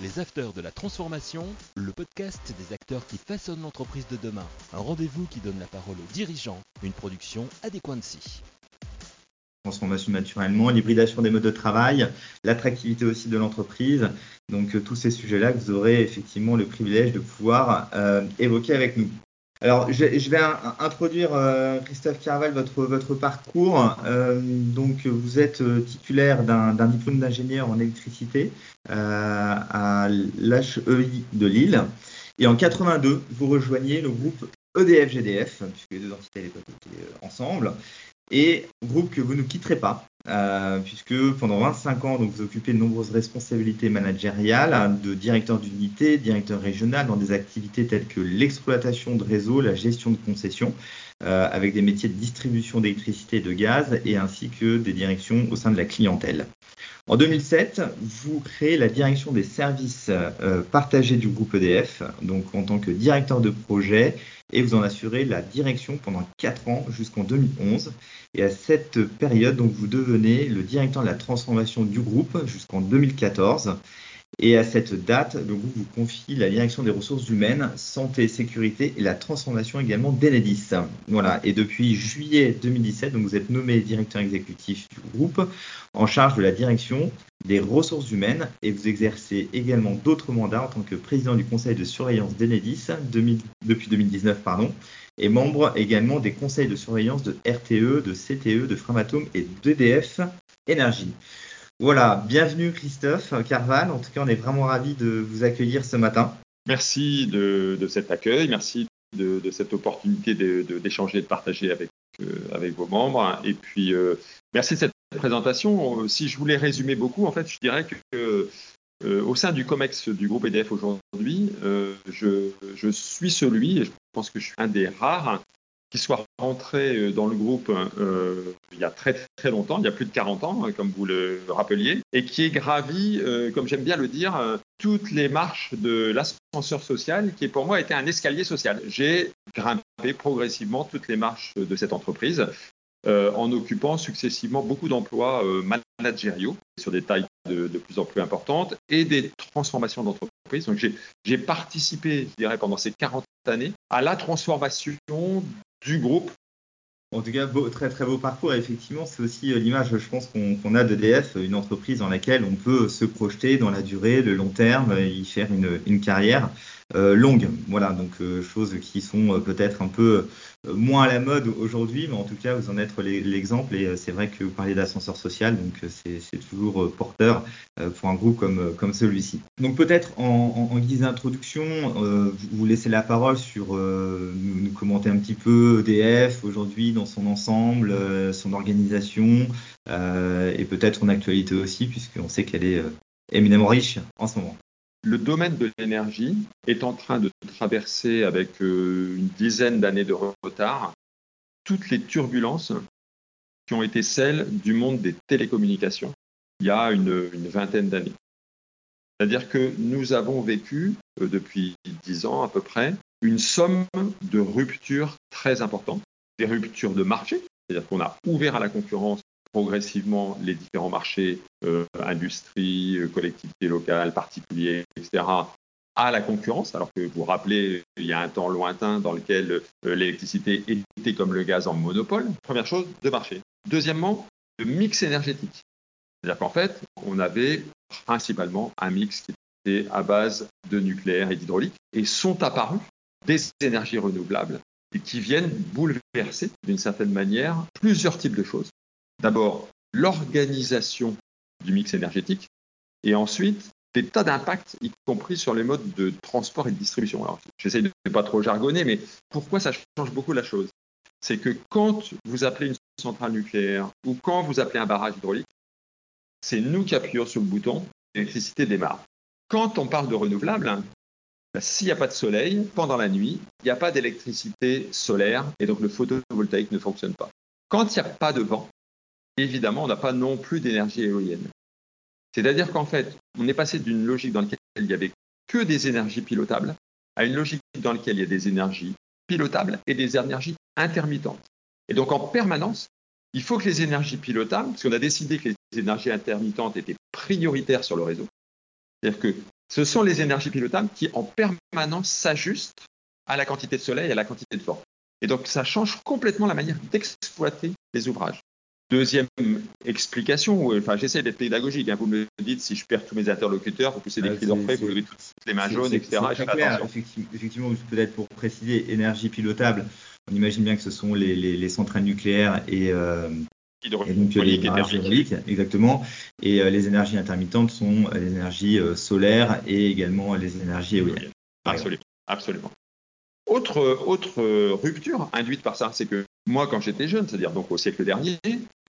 Les Acteurs de la Transformation, le podcast des acteurs qui façonnent l'entreprise de demain. Un rendez-vous qui donne la parole aux dirigeants, une production Adéquancy. Transformation naturellement, l'hybridation des modes de travail, l'attractivité aussi de l'entreprise. Donc euh, tous ces sujets-là vous aurez effectivement le privilège de pouvoir euh, évoquer avec nous. Alors, je, vais introduire euh, Christophe Carval votre parcours. Euh, donc, vous êtes euh, titulaire d'un diplôme d'ingénieur en électricité à l'HEI de Lille. Et en 82, vous rejoignez le groupe EDF GDF, puisque les deux entités à l'époque étaient ensemble et groupe que vous ne quitterez pas, euh, puisque pendant 25 ans, donc, vous occupez de nombreuses responsabilités managériales, hein, de directeur d'unité, directeur régional dans des activités telles que l'exploitation de réseaux, la gestion de concessions, avec des métiers de distribution d'électricité et de gaz, et ainsi que des directions au sein de la clientèle. En 2007, vous créez la direction des services euh, partagés du groupe EDF, donc en tant que directeur de projet, et vous en assurez la direction pendant 4 ans jusqu'en 2011. Et à cette période, vous devenez le directeur de la transformation du groupe jusqu'en 2014. Et à cette date, le groupe vous confie la direction des ressources humaines, santé, sécurité et la transformation également d'Enedis. Voilà. Et depuis juillet 2017, donc vous êtes nommé directeur exécutif du groupe en charge de la direction des ressources humaines et vous exercez également d'autres mandats en tant que président du conseil de surveillance d'Enedis depuis 2019, pardon, et membre également des conseils de surveillance de RTE, de CTE, de Framatome et d'EDF Énergie. Voilà, bienvenue Christophe Carval. En tout cas, on est vraiment ravis de vous accueillir ce matin. Merci de, cet accueil, merci de, cette opportunité d'échanger et de partager avec, euh, vos membres. Et puis, euh, merci de cette présentation. Si je voulais résumer beaucoup, en fait, je dirais que euh, au sein du COMEX du groupe EDF aujourd'hui, je, suis celui, et je pense que je suis un des rares, qui soit rentré euh, dans le groupe euh, il y a très très longtemps, il y a plus de 40 ans, hein, comme vous le rappeliez, et qui est gravi, euh, comme j'aime bien le dire, toutes les marches de l'ascenseur social, qui pour moi été un escalier social. J'ai grimpé progressivement toutes les marches de cette entreprise. en occupant successivement beaucoup d'emplois managériaux sur des tailles de, plus en plus importantes et des transformations d'entreprise. Donc j'ai participé, je dirais, pendant ces 40 années à la transformation du groupe. En tout cas, très très beau parcours. effectivement, c'est aussi euh, l'image, je pense, qu'on a d'EDF, une entreprise dans laquelle on peut se projeter dans la durée, le long terme, y faire une carrière. Euh, longues. Voilà, donc euh, choses qui sont euh, peut-être un peu moins à la mode aujourd'hui, mais en tout cas, vous en êtes l'exemple. Et c'est vrai que vous parlez d'ascenseur social, donc c'est toujours porteur pour un groupe comme, comme celui-ci. Donc peut-être en, en, guise d'introduction, vous laissez la parole sur nous, commenter un petit peu EDF aujourd'hui dans son ensemble, son organisation et peut-être son actualité aussi, puisqu'on sait qu'elle est éminemment riche en ce moment. Le domaine de l'énergie est en train de traverser avec euh, une dizaine d'années de retard toutes les turbulences qui ont été celles du monde des télécommunications il y a une, vingtaine d'années. C'est-à-dire que nous avons vécu euh, depuis dix ans à peu près une somme de ruptures très importantes, des ruptures de marché, c'est-à-dire qu'on a ouvert à la concurrence progressivement les différents marchés, euh, industrie, euh, collectivités locales, particuliers, etc., à la concurrence, alors que vous vous rappelez, il y a un temps lointain dans lequel euh, l'électricité était comme le gaz en monopole. Première chose, de marché. Deuxièmement, le mix énergétique. C'est-à-dire qu'en fait, on avait principalement un mix qui était à base de nucléaire et d'hydraulique, et sont apparus des énergies renouvelables qui viennent bouleverser d'une certaine manière plusieurs types de choses. D'abord, l'organisation du mix énergétique et ensuite des tas d'impacts, y compris sur les modes de transport et de distribution. Alors, j'essaie de ne pas trop jargonner, mais pourquoi ça change beaucoup la chose? C'est que quand vous appelez une centrale nucléaire ou quand vous appelez un barrage hydraulique, c'est nous qui appuyons sur le bouton, l'électricité démarre. Quand on parle de renouvelables, bah, s'il n'y a pas de soleil pendant la nuit, il n'y a pas d'électricité solaire et donc le photovoltaïque ne fonctionne pas. Quand il n'y a pas de vent, évidemment, on n'a pas non plus d'énergie éolienne. C'est-à-dire qu'en fait, on est passé d'une logique dans laquelle il n'y avait que des énergies pilotables à une logique dans laquelle il y a des énergies pilotables et des énergies intermittentes. Et donc, en permanence, il faut que les énergies pilotables, parce qu'on a décidé que les énergies intermittentes étaient prioritaires sur le réseau, c'est-à-dire que Ce sont les énergies pilotables qui en permanence s'ajustent à la quantité de soleil et à la quantité de vent. Et donc ça change complètement la manière d'exploiter les ouvrages. Deuxième explication, enfin j'essaie d'être pédagogique, hein, vous me dites si je perds tous mes interlocuteurs, vous poussez des cris d'orfraie, vous levez toutes les mains jaunes, etc. C'est clair, effectivement, effectivement peut-être pour préciser, énergie pilotable, on imagine bien que ce sont les, les, les centrales nucléaires et, euh, et donc les énergies hydrauliques, exactement. Et euh, les énergies intermittentes sont les énergies euh, solaires et également les énergies éoliennes. Absolument, absolument. Autre, autre rupture induite par ça, c'est que moi, quand j'étais jeune, c'est-à-dire donc au siècle dernier,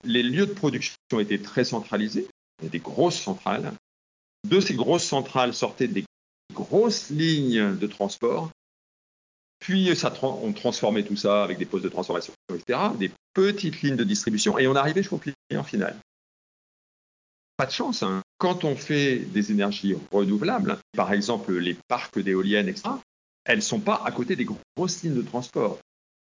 les lieux de production étaient très centralisés, il y des grosses centrales. De ces grosses centrales sortaient des grosses lignes de transport. Puis on transformait tout ça avec des postes de transformation, etc., des petites lignes de distribution, et on arrivait jusqu'au client final. Pas de chance. Hein. Quand on fait des énergies renouvelables, par exemple les parcs d'éoliennes, etc., elles ne sont pas à côté des grosses lignes de transport.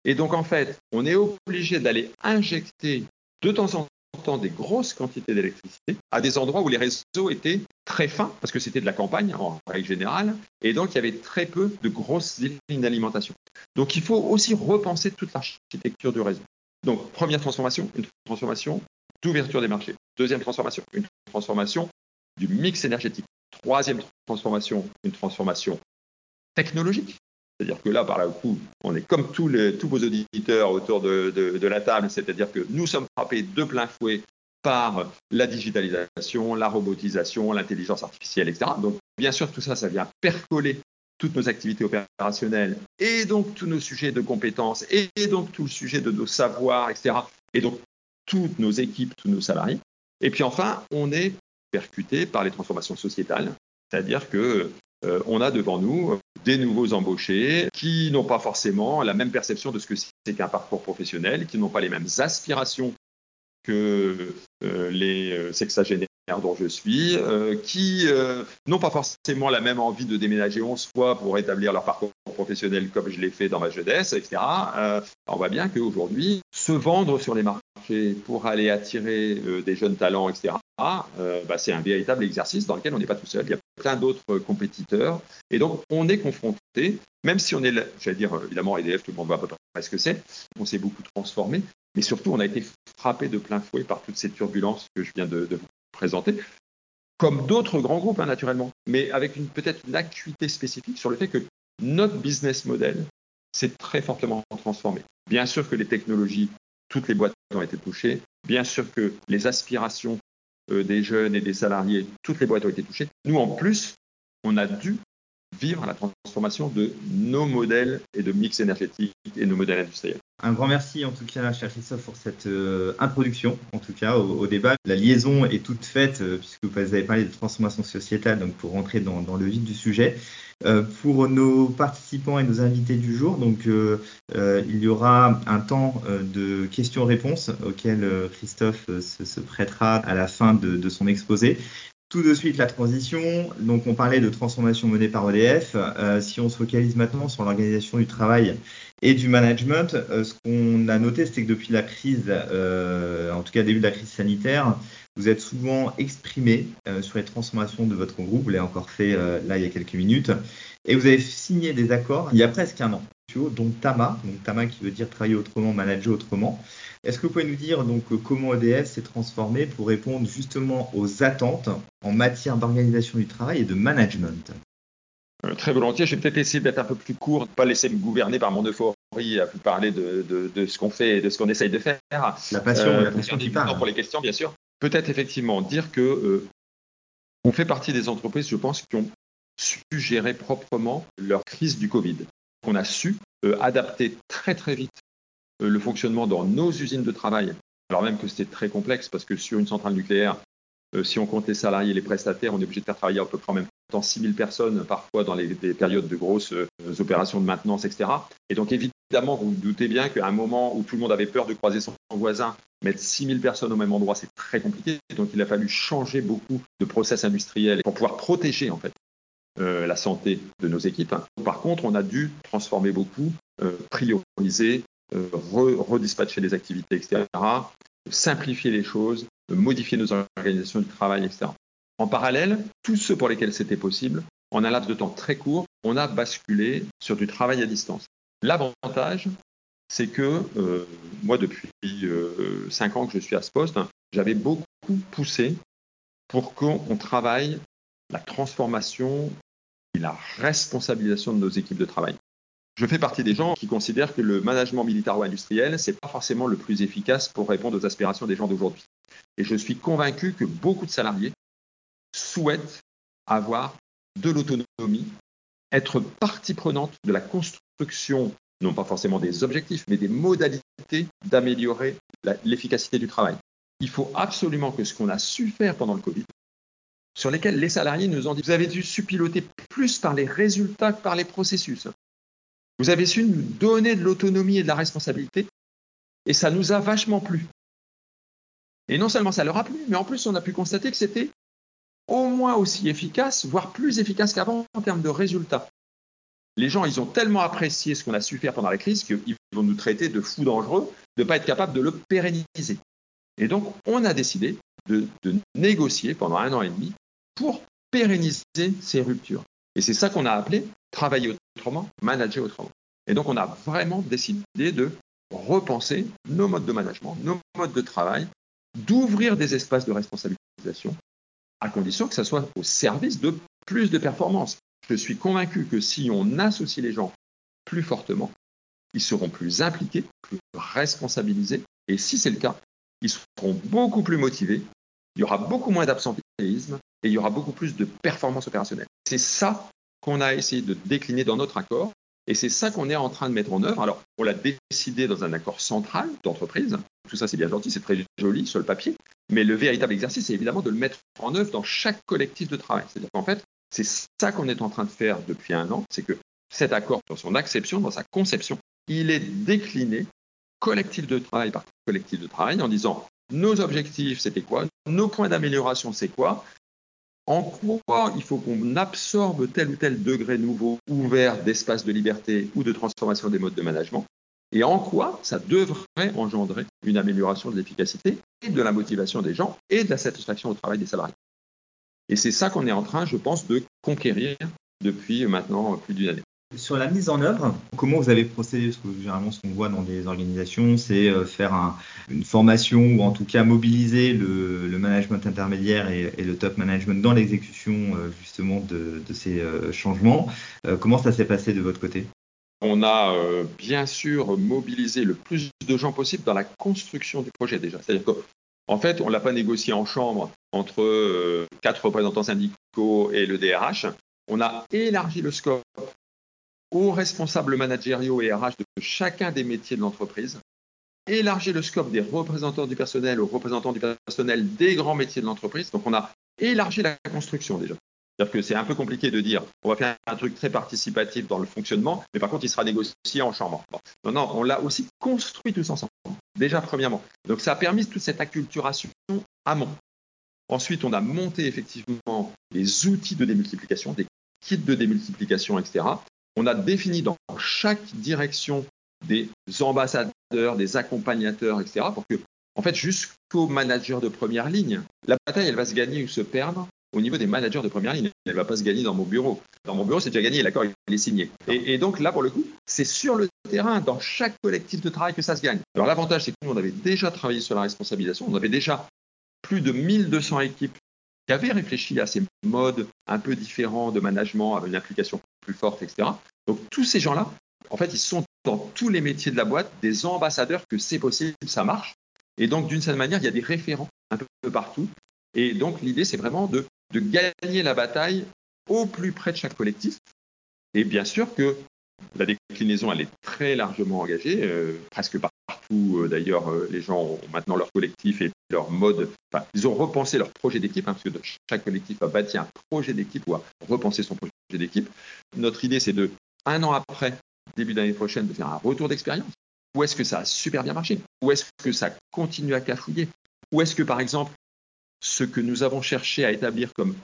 Et donc, en fait, on est obligé d'aller injecter de temps en temps des grosses quantités d'électricité à des endroits où les réseaux étaient très fins, parce que c'était de la campagne en règle générale, et donc il y avait très peu de grosses lignes d'alimentation. Donc, il faut aussi repenser toute l'architecture du réseau. Donc, première transformation, une transformation d'ouverture des marchés. Deuxième transformation, une transformation du mix énergétique. Troisième transformation, une transformation technologique. C'est-à-dire que là, par là, coup, on est comme tous, les, tous vos auditeurs autour de, de, la table, c'est-à-dire que nous sommes frappés de plein fouet par la digitalisation, la robotisation, l'intelligence artificielle, etc. Donc, bien sûr, tout ça, ça vient percoler toutes nos activités opérationnelles et donc tous nos sujets de compétences et donc tout le sujet de nos savoirs, etc. Et donc toutes nos équipes, tous nos salariés. Et puis enfin, on est percuté par les transformations sociétales, c'est-à-dire que euh, on a devant nous des nouveaux embauchés qui n'ont pas forcément la même perception de ce que c'est qu'un parcours professionnel, qui n'ont pas les mêmes aspirations que euh, les euh, sexagénaires dont je suis, qui n'ont pas forcément la même envie de déménager 11 fois pour établir leur parcours professionnel comme je l'ai fait dans ma jeunesse, etc. on voit bien qu'aujourd'hui, se vendre sur les marchés pour aller attirer des jeunes talents, etc., bah, c'est un véritable exercice dans lequel on n'est pas tout seul. Il y a plein d'autres compétiteurs. Et donc, on est confronté, même si on est, j'allais dire, évidemment, EDF, tout le monde voit à peu près ce que c'est, on s'est beaucoup transformé, mais surtout, on a été frappé de plein fouet par toutes ces turbulences que je viens de, vous présenter, comme d'autres grands groupes, hein, naturellement, mais avec peut-être une acuité spécifique sur le fait que notre business model s'est très fortement transformé. Bien sûr que les technologies, toutes les boîtes ont été touchées, bien sûr que les aspirations euh, des jeunes et des salariés, toutes les boîtes ont été touchées. Nous, en plus, on a dû vivre la transformation de nos modèles et de mix énergétique et nos modèles industriels. Un grand merci en tout cas, cher Christophe, pour cette euh, introduction, en tout cas au, débat. La liaison est toute faite, euh, puisque vous avez parlé de transformation sociétale, donc pour rentrer dans, le vif du sujet. Euh, pour nos participants et nos invités du jour, donc il y aura un temps de questions-réponses auquel Christophe se, prêtera à la fin de son exposé. Tout de suite, la transition. Donc, on parlait de transformation menée par EDF. Euh, si on se focalise maintenant sur l'organisation du travail et du management, euh, ce qu'on a noté, c'est que depuis la crise, euh, en tout cas début de la crise sanitaire, vous êtes souvent exprimé sur les transformations de votre groupe. Vous l'avez encore fait là il y a quelques minutes. Et vous avez signé des accords il y a presque un an, dont TAMA, donc TAMA qui veut dire travailler autrement, manager autrement. Est-ce que vous pouvez nous dire donc comment EDF s'est transformé pour répondre justement aux attentes en matière d'organisation du travail et de management? Euh, Très volontiers. Je vais peut-être essayer d'être un peu plus court, de ne pas laisser me gouverner par mon euphorie à vous parler de, ce qu'on fait et de ce qu'on essaye de faire. La passion, la euh, passion qui parle. Pour les questions, bien sûr. Peut-être effectivement dire que euh, on fait partie des entreprises, je pense, qui ont su gérer proprement leur crise du Covid. On a su adapter très très vite euh, le fonctionnement dans nos usines de travail, alors même que c'était très complexe parce que sur une centrale nucléaire, euh, si on compte les salariés et les prestataires, on est obligé de faire travailler à peu près en même temps 6 000 personnes, parfois dans les, des périodes de grosses euh, opérations de maintenance, etc. Et donc évidemment, vous vous doutez bien qu'à un moment où tout le monde avait peur de croiser son voisin, mettre 6 000 personnes au même endroit, c'est très compliqué. Donc il a fallu changer beaucoup de process industriels pour pouvoir protéger en fait la santé de nos équipes. Par contre, on a dû transformer beaucoup, prioriser, euh, redispatcher les activités, etc., simplifier les choses, modifier nos organisations du travail, etc. En parallèle, tous ceux pour lesquels c'était possible en un laps de temps très court, on a basculé sur du travail à distance. L'avantage, c'est que euh, moi, depuis euh, cinq ans que je suis à ce poste, j'avais beaucoup poussé pour qu'on travaille la transformation la responsabilisation de nos équipes de travail. Je fais partie des gens qui considèrent que le management militaro-industriel, c'est pas forcément le plus efficace pour répondre aux aspirations des gens d'aujourd'hui. Et je suis convaincu que beaucoup de salariés souhaitent avoir de l'autonomie, être partie prenante de la construction, non pas forcément des objectifs, mais des modalités d'améliorer l'efficacité du travail. Il faut absolument que ce qu'on a su faire pendant le Covid, sur lesquels les salariés nous ont dit, vous avez dû su piloter plus par les résultats que par les processus. Vous avez su nous donner de l'autonomie et de la responsabilité, et ça nous a vachement plu. Et non seulement ça leur a plu, mais en plus on a pu constater que c'était au moins aussi efficace, voire plus efficace qu'avant en termes de résultats. Les gens, ils ont tellement apprécié ce qu'on a su faire pendant la crise qu'ils vont nous traiter de fous dangereux de ne pas être capables de le pérenniser. Et donc, on a décidé de négocier pendant un an et demi pour pérenniser ces ruptures. Et c'est ça qu'on a appelé travailler autrement, manager autrement. Et donc, on a vraiment décidé de repenser nos modes de management, nos modes de travail, d'ouvrir des espaces de responsabilisation, à condition que ça soit au service de plus de performance. Je suis convaincu que si on associe les gens plus fortement, ils seront plus impliqués, plus responsabilisés, et si c'est le cas, ils seront beaucoup plus motivés, il y aura beaucoup moins d'absentéisme et il y aura beaucoup plus de performance opérationnelle. C'est ça qu'on a essayé de décliner dans notre accord et c'est ça qu'on est en train de mettre en œuvre. Alors, on l'a décidé dans un accord central d'entreprise. Tout ça, c'est bien gentil, c'est très joli sur le papier. Mais le véritable exercice, c'est évidemment de le mettre en œuvre dans chaque collectif de travail. C'est-à-dire qu'en fait, c'est ça qu'on est en train de faire depuis un an. C'est que cet accord, dans son acception, dans sa conception, il est décliné collectif de travail par collectif de travail en disant nos objectifs, c'était quoi? Nos points d'amélioration, c'est quoi? En quoi il faut qu'on absorbe tel ou tel degré nouveau ouvert d'espace de liberté ou de transformation des modes de management? Et en quoi ça devrait engendrer une amélioration de l'efficacité et de la motivation des gens et de la satisfaction au travail des salariés? Et c'est ça qu'on est en train, je pense, de conquérir depuis maintenant plus d'une année. Sur la mise en œuvre, comment vous avez procédé Parce que généralement, ce qu'on voit dans des organisations, c'est euh, faire une formation ou en tout cas mobiliser le, management intermédiaire et, le top management dans l'exécution euh, justement de, ces euh, changements. comment ça s'est passé de votre côté? On a bien sûr mobilisé le plus de gens possible dans la construction du projet déjà. C'est-à-dire qu'en fait, on ne l'a pas négocié en chambre entre quatre représentants syndicaux et le DRH. On a élargi le scope aux responsables managériaux et RH de chacun des métiers de l'entreprise, élargir le scope des représentants du personnel aux représentants du personnel des grands métiers de l'entreprise. Donc on a élargi la construction déjà. C'est-à-dire que c'est un peu compliqué de dire on va faire un truc très participatif dans le fonctionnement, mais par contre il sera négocié en chambre. Non, non, on l'a aussi construit tous ensemble, déjà premièrement. Donc ça a permis toute cette acculturation amont. Ensuite, on a monté effectivement les outils de démultiplication, des kits de démultiplication, etc on a défini dans chaque direction des ambassadeurs, des accompagnateurs, etc., pour que, en fait, jusqu'au manager de première ligne, la bataille, elle va se gagner ou se perdre au niveau des managers de première ligne. Elle ne va pas se gagner dans mon bureau. Dans mon bureau, c'est déjà gagné, l'accord, il est signé. Et, et, donc là, pour le coup, c'est sur le terrain, dans chaque collectif de travail que ça se gagne. Alors l'avantage, c'est que nous, on avait déjà travaillé sur la responsabilisation. On avait déjà plus de 1200 équipes qui avaient réfléchi à ces modes un peu différents de management, avec une application plus forte, etc. Donc tous ces gens-là, en fait, ils sont dans tous les métiers de la boîte des ambassadeurs que c'est possible, ça marche. Et donc, d'une certaine manière, il y a des référents un peu partout. Et donc, l'idée, c'est vraiment de, gagner la bataille au plus près de chaque collectif. Et bien sûr que la déclinaison, elle est très largement engagée, euh, presque partout. Euh, d'ailleurs, euh, les gens ont maintenant leur collectif et leur mode. Enfin, ils ont repensé leur projet d'équipe, hein, parce que chaque collectif a bâti un projet d'équipe ou a repensé son projet d'équipe. Notre idée, c'est de un an après, début d'année prochaine, de faire un retour d'expérience Ou est-ce que ça a super bien marché? Ou est-ce que ça continue à cafouiller? Ou est-ce que, par exemple, ce que nous avons cherché à établir comme,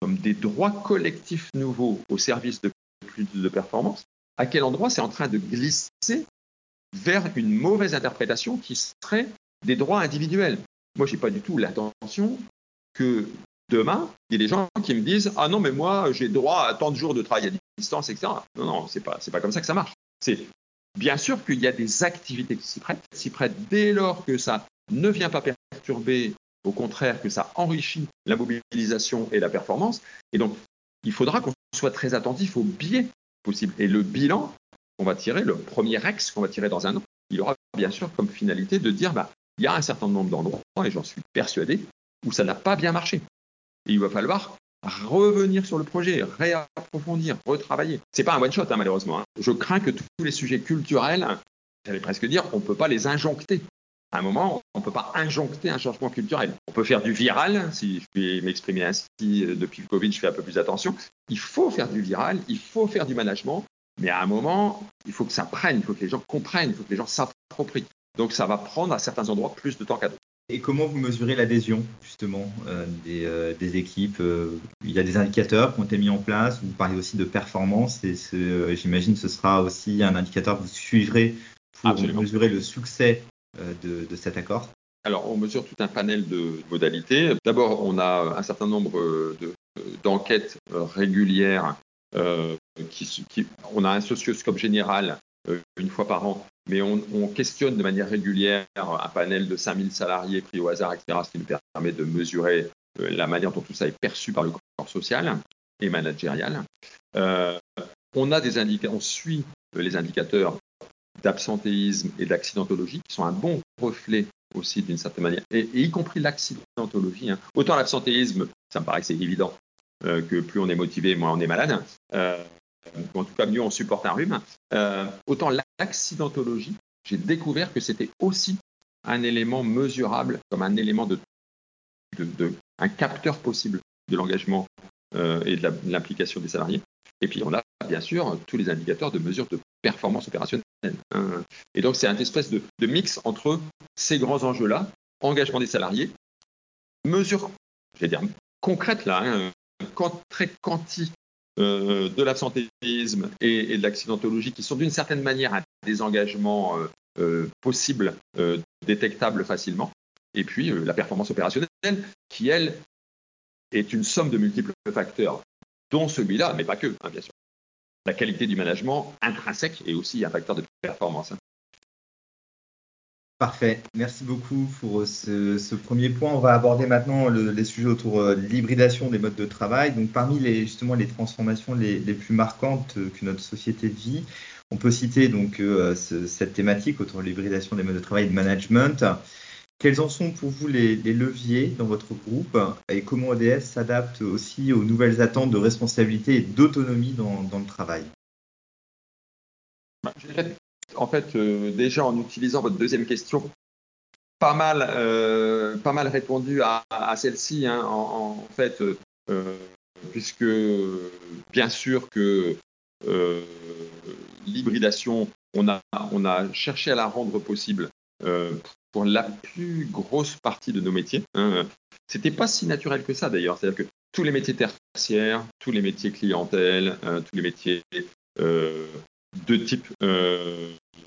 comme des droits collectifs nouveaux au service de plus de performance, à quel endroit c'est en train de glisser vers une mauvaise interprétation qui serait des droits individuels Moi, je n'ai pas du tout l'intention que demain, il y a des gens qui me disent Ah non, mais moi, j'ai droit à tant de jours de travail à distance, etc. Non, non, c'est pas, pas comme ça que ça marche. C'est bien sûr qu'il y a des activités qui s'y prêtent, s'y prêtent dès lors que ça ne vient pas perturber, au contraire, que ça enrichit la mobilisation et la performance. Et donc, il faudra qu'on soit très attentif aux biais possibles. Et le bilan qu'on va tirer, le premier ex qu'on va tirer dans un an, il aura bien sûr comme finalité de dire bah, il y a un certain nombre d'endroits, et j'en suis persuadé, où ça n'a pas bien marché. Et il va falloir revenir sur le projet, réapprofondir, retravailler. C'est pas un one shot hein, malheureusement. Hein. Je crains que tous les sujets culturels, j'allais presque dire, on ne peut pas les injoncter. À un moment, on ne peut pas injoncter un changement culturel. On peut faire du viral, si je vais m'exprimer ainsi, depuis le Covid, je fais un peu plus attention. Il faut faire du viral, il faut faire du management, mais à un moment, il faut que ça prenne, il faut que les gens comprennent, il faut que les gens s'approprient. Donc ça va prendre à certains endroits plus de temps qu'à d'autres. Et comment vous mesurez l'adhésion justement euh, euh, des, équipes euh, Il y a des indicateurs qui ont été mis en place. Vous parlez aussi de performance et j'imagine que ce sera aussi un indicateur que vous suivrez pour mesurer le succès de, cet accord? Alors on mesure tout un panel de modalités. D'abord, on a un certain nombre d'enquêtes régulières. Qui, on a un socioscope général une fois par an mais on, questionne de manière régulière un panel de 5000 salariés pris au hasard, etc., ce qui nous permet de mesurer euh, la manière dont tout ça est perçu par le corps social et managérial. Euh, on, a des on suit euh, les indicateurs d'absentéisme et d'accidentologie, qui sont un bon reflet aussi d'une certaine manière, et, y compris l'accidentologie. Hein. Autant l'absentéisme, ça me paraît c'est évident que plus on est motivé, moins on est malade en tout cas mieux on supporte un rhume, euh, autant l'accidentologie, j'ai découvert que c'était aussi un élément mesurable comme un élément de, un capteur possible de l'engagement euh, et de l'implication des salariés. Et puis on a bien sûr tous les indicateurs de mesure de performance opérationnelle. Hein. Et donc c'est un espèce de, mix entre ces grands enjeux-là, engagement des salariés, mesure, je vais dire concrète là, hein, très quanti euh, de l'absentéisme et, de l'accidentologie qui sont d'une certaine manière des engagements euh, euh, possibles, détectables facilement. Et puis la performance opérationnelle qui, elle, est une somme de multiples facteurs, dont celui-là, mais pas que, hein, bien sûr. La qualité du management intrinsèque est aussi un facteur de performance. Hein. Parfait. Merci beaucoup pour ce, premier point. On va aborder maintenant les sujets autour euh, de l'hybridation des modes de travail. Donc, parmi les, justement les transformations les, plus marquantes que notre société vit, on peut citer donc euh, cette thématique autour de l'hybridation des modes de travail et de management. Quels en sont pour vous les, leviers dans votre groupe et comment EDF s'adapte aussi aux nouvelles attentes de responsabilité et d'autonomie dans, le travail? Bah, en fait, euh, déjà en utilisant votre deuxième question, pas mal, euh, pas mal répondu à, celle-ci, hein, en, fait, euh, puisque bien sûr que l'hybridation, on a, on a cherché à la rendre possible pour la plus grosse partie de nos métiers. Hein. C'était pas si naturel que ça d'ailleurs, c'est-à-dire que tous les métiers tertiaires, tous les métiers clientèle, tous les métiers de type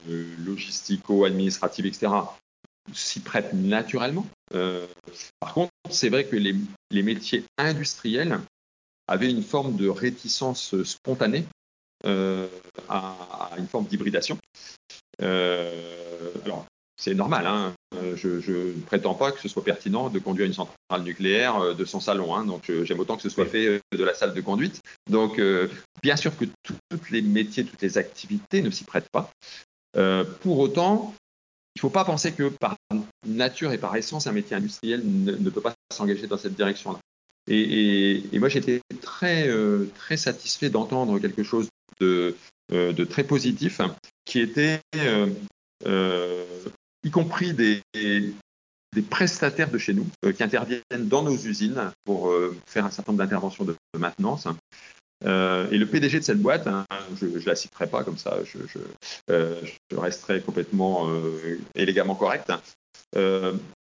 logistico-administratif, etc., s'y prêtent naturellement. Euh, par contre, c'est vrai que les, métiers industriels avaient une forme de réticence spontanée euh, à, une forme d'hybridation. alors, c'est normal. Hein. Euh, je, ne prétends pas que ce soit pertinent de conduire une centrale nucléaire euh, de son salon. Hein. Donc, j'aime autant que ce soit fait euh, de la salle de conduite. Donc, bien sûr que tous les métiers, toutes les activités ne s'y prêtent pas. Pour autant, il ne faut pas penser que par nature et par essence, un métier industriel ne, peut pas s'engager dans cette direction-là. Et, moi, j'étais très, très satisfait d'entendre quelque chose de, de, très positif, qui était y compris des, prestataires de chez nous euh, qui interviennent dans nos usines pour euh, faire un certain nombre d'interventions de, maintenance. Euh, et le PDG de cette boîte, hein, je ne la citerai pas comme ça, je, je, resterai complètement élégamment correct. Hein.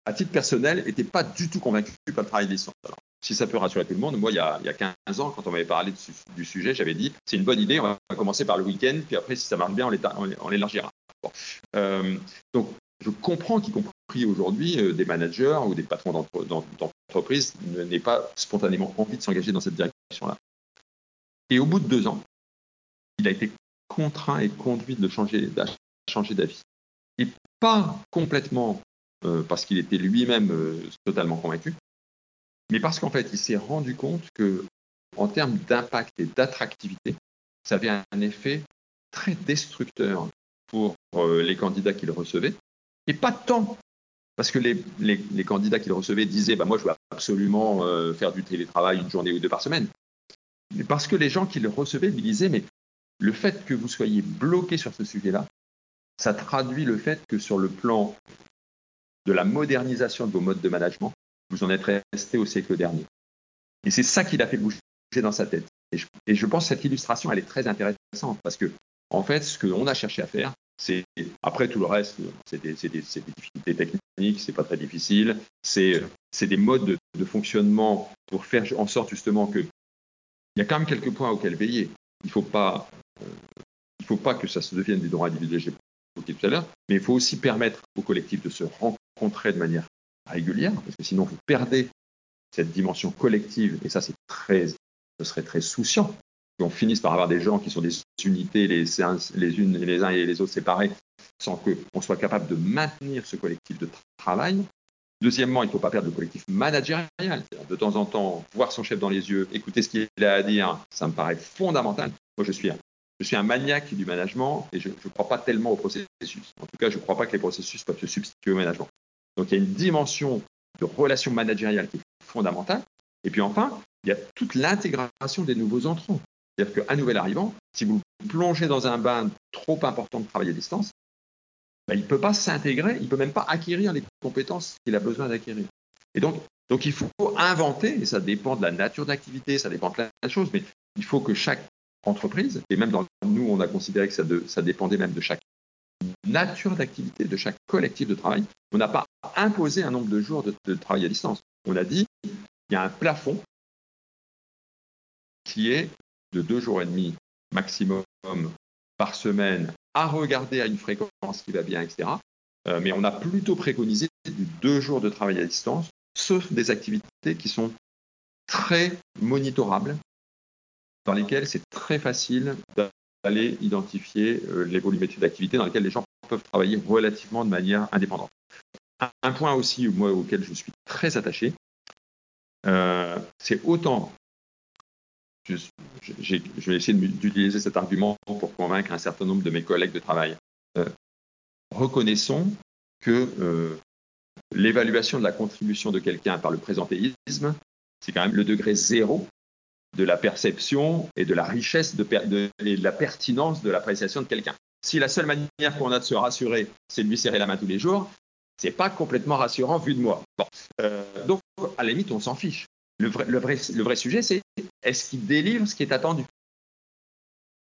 à titre personnel, n'était pas du tout convaincu par le travail des Alors, si ça peut rassurer tout le monde, moi, il y a, il y a 15 ans, quand on m'avait parlé du sujet, j'avais dit c'est une bonne idée, on va commencer par le week-end, puis après, si ça marche bien, on l'élargira. donc, je comprends qu'y compris aujourd'hui euh, des managers ou des patrons d'entreprise n'ait pas spontanément envie de s'engager dans cette direction-là. Et au bout de deux ans, il a été contraint et conduit de changer, changer d'avis. Et pas complètement euh, parce qu'il était lui-même euh, totalement convaincu, mais parce qu'en fait, il s'est rendu compte que, en termes d'impact et d'attractivité, ça avait un effet très destructeur pour euh, les candidats qu'il recevait, et pas tant parce que les, candidats qu'il recevait disaient bah, Moi, je veux absolument faire du télétravail une journée ou deux par semaine. Parce que les gens qui le recevaient lui disaient Mais le fait que vous soyez bloqué sur ce sujet-là, ça traduit le fait que sur le plan de la modernisation de vos modes de management, vous en êtes resté au siècle dernier. Et c'est ça qui l'a fait bouger dans sa tête. Et je, pense que cette illustration, elle est très intéressante parce que, en fait, ce qu'on a cherché à faire, c'est, après tout le reste, c'est des, difficultés techniques, c'est pas très difficile, c'est, des modes de, fonctionnement pour faire en sorte justement que il y a quand même quelques points auxquels veiller. Il ne faut pas, euh, faut pas que ça se devienne des droits individuels tout à l'heure, mais il faut aussi permettre au collectif de se rencontrer de manière régulière, parce que sinon vous perdez cette dimension collective, et ça c'est très, ce serait très souciant qu'on finisse par avoir des gens qui sont des unités les unes et les uns et les autres séparés, sans qu'on soit capable de maintenir ce collectif de travail. Deuxièmement, il ne faut pas perdre le collectif managérial. De temps en temps, voir son chef dans les yeux, écouter ce qu'il a à dire, ça me paraît fondamental. Moi, je suis un maniaque du management et je ne crois pas tellement au processus. En tout cas, je ne crois pas que les processus peuvent se substituer au management. Donc, il y a une dimension de relation managériale qui est fondamentale. Et puis enfin, il y a toute l'intégration des nouveaux entrants. C'est-à-dire qu'un nouvel arrivant, si vous plongez dans un bain trop important de travail à distance, ben, il ne peut pas s'intégrer, il ne peut même pas acquérir les compétences qu'il a besoin d'acquérir. Et donc, donc, il faut inventer, et ça dépend de la nature d'activité, ça dépend de plein de choses, mais il faut que chaque entreprise, et même dans nous, on a considéré que ça, dépendait même de chaque nature d'activité, de chaque collectif de travail. On n'a pas imposé un nombre de jours de, travail à distance. On a dit, il y a un plafond qui est de deux jours et demi maximum par semaine à regarder à une fréquence qui va bien, etc. Euh, mais on a plutôt préconisé du deux jours de travail à distance, sauf des activités qui sont très monitorables dans lesquels c'est très facile d'aller identifier euh, les volumétries d'activité dans lesquelles les gens peuvent travailler relativement de manière indépendante. Un, point aussi, auquel je suis très attaché, euh, c'est autant, je, vais essayer d'utiliser cet argument pour convaincre un certain nombre de mes collègues de travail. Euh, reconnaissons que l'évaluation de la contribution de quelqu'un par le présentéisme, c'est quand même le degré zéro de la perception et de la richesse de, et de la pertinence de l'appréciation de quelqu'un. Si la seule manière qu'on a de se rassurer, c'est de lui serrer la main tous les jours, c'est pas complètement rassurant vu de moi. Euh, donc, à la limite, on s'en fiche. Le vrai, sujet, c'est est-ce qu'il délivre ce qui est attendu?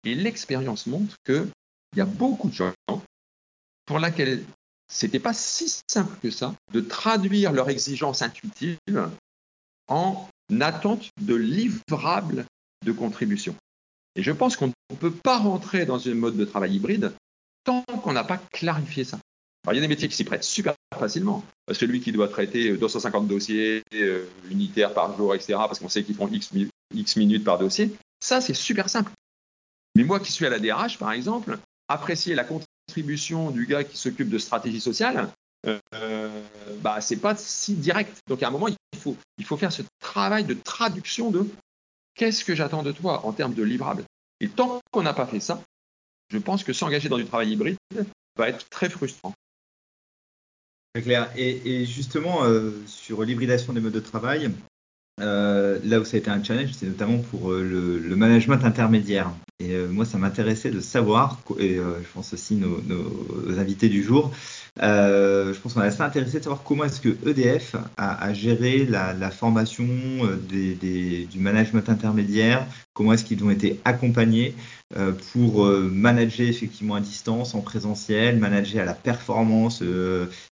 Et l'expérience montre qu'il y a beaucoup de gens pour lesquels c'était pas si simple que ça de traduire leur exigence intuitive en attente de livrables de contribution. Et je pense qu'on ne peut pas rentrer dans un mode de travail hybride tant qu'on n'a pas clarifié ça. Alors, il y a des métiers qui s'y prêtent super facilement. Celui qui doit traiter 250 dossiers euh, unitaires par jour, etc., parce qu'on sait qu'ils font X, minutes par dossier, ça, c'est super simple. Mais moi qui suis à la DRH, par exemple, apprécier la contribution du gars qui s'occupe de stratégie sociale, euh, bah, pas si direct. Donc à un moment, il faut, il faut faire ce travail de traduction de qu'est-ce que j'attends de toi en termes de livrables. Et tant qu'on n'a pas fait ça, je pense que s'engager dans du travail hybride va être très frustrant. Très clair. Et, justement, euh, sur l'hybridation des modes de travail, euh, là où ça a été un challenge, c'est notamment pour euh, le, management intermédiaire. Et euh, moi, ça m'intéressait de savoir, et je pense aussi nos, nos invités du jour, je pense qu'on est assez intéressé de savoir comment est-ce que EDF a, géré la, formation des, du management intermédiaire, comment est-ce qu'ils ont été accompagnés pour manager effectivement à distance, en présentiel, manager à la performance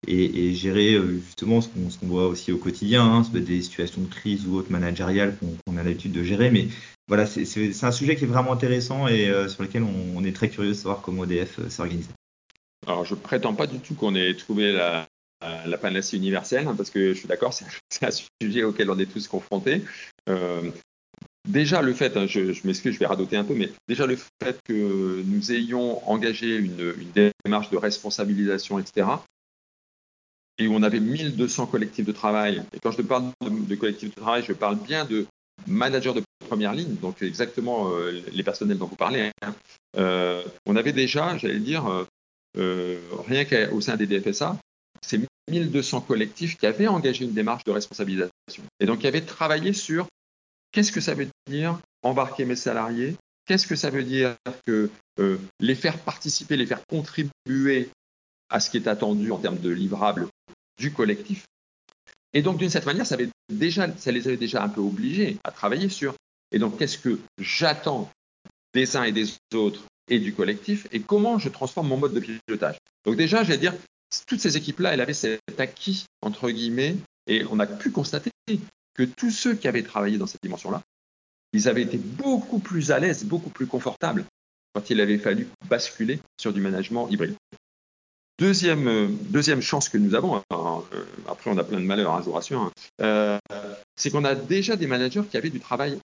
et, et, gérer justement ce qu'on voit aussi au quotidien, hein, des situations de crise ou autres managériales qu'on a l'habitude de gérer. Mais voilà, c'est un sujet qui est vraiment intéressant et euh, sur lequel on, est très curieux de savoir comment EDF euh, s'organise. Alors, je prétends pas du tout qu'on ait trouvé la, panacée universelle, hein, parce que je suis d'accord, c'est un sujet auquel on est tous confrontés. Euh, déjà le fait, hein, je, m'excuse, je vais radoter un peu, mais déjà le fait que nous ayons engagé une, démarche de responsabilisation, etc., et où on avait 1200 collectifs de travail, et quand je parle de, collectifs de travail, je parle bien de managers de première ligne, donc exactement euh, les personnels dont vous parlez, hein. euh, on avait déjà, j'allais dire, rien qu'au sein des DFSA, c'est 1200 collectifs qui avaient engagé une démarche de responsabilisation et donc qui avaient travaillé sur qu'est-ce que ça veut dire embarquer mes salariés, qu'est-ce que ça veut dire que euh, les faire participer, les faire contribuer à ce qui est attendu en termes de livrables du collectif. Et donc d'une certaine manière, ça, ça les avait déjà un peu obligés à travailler sur. Et donc qu'est-ce que j'attends des uns et des autres et du collectif et comment je transforme mon mode de pilotage. Donc déjà, j'allais dire, toutes ces équipes-là, elles avaient cet acquis, entre guillemets, et on a pu constater que tous ceux qui avaient travaillé dans cette dimension-là, ils avaient été beaucoup plus à l'aise, beaucoup plus confortables quand il avait fallu basculer sur du management hybride. Deuxième, euh, chance que nous avons, hein, euh, après on a plein de malheurs, hein, je vous rassure, hein, euh, c'est qu'on a déjà des managers qui avaient du travail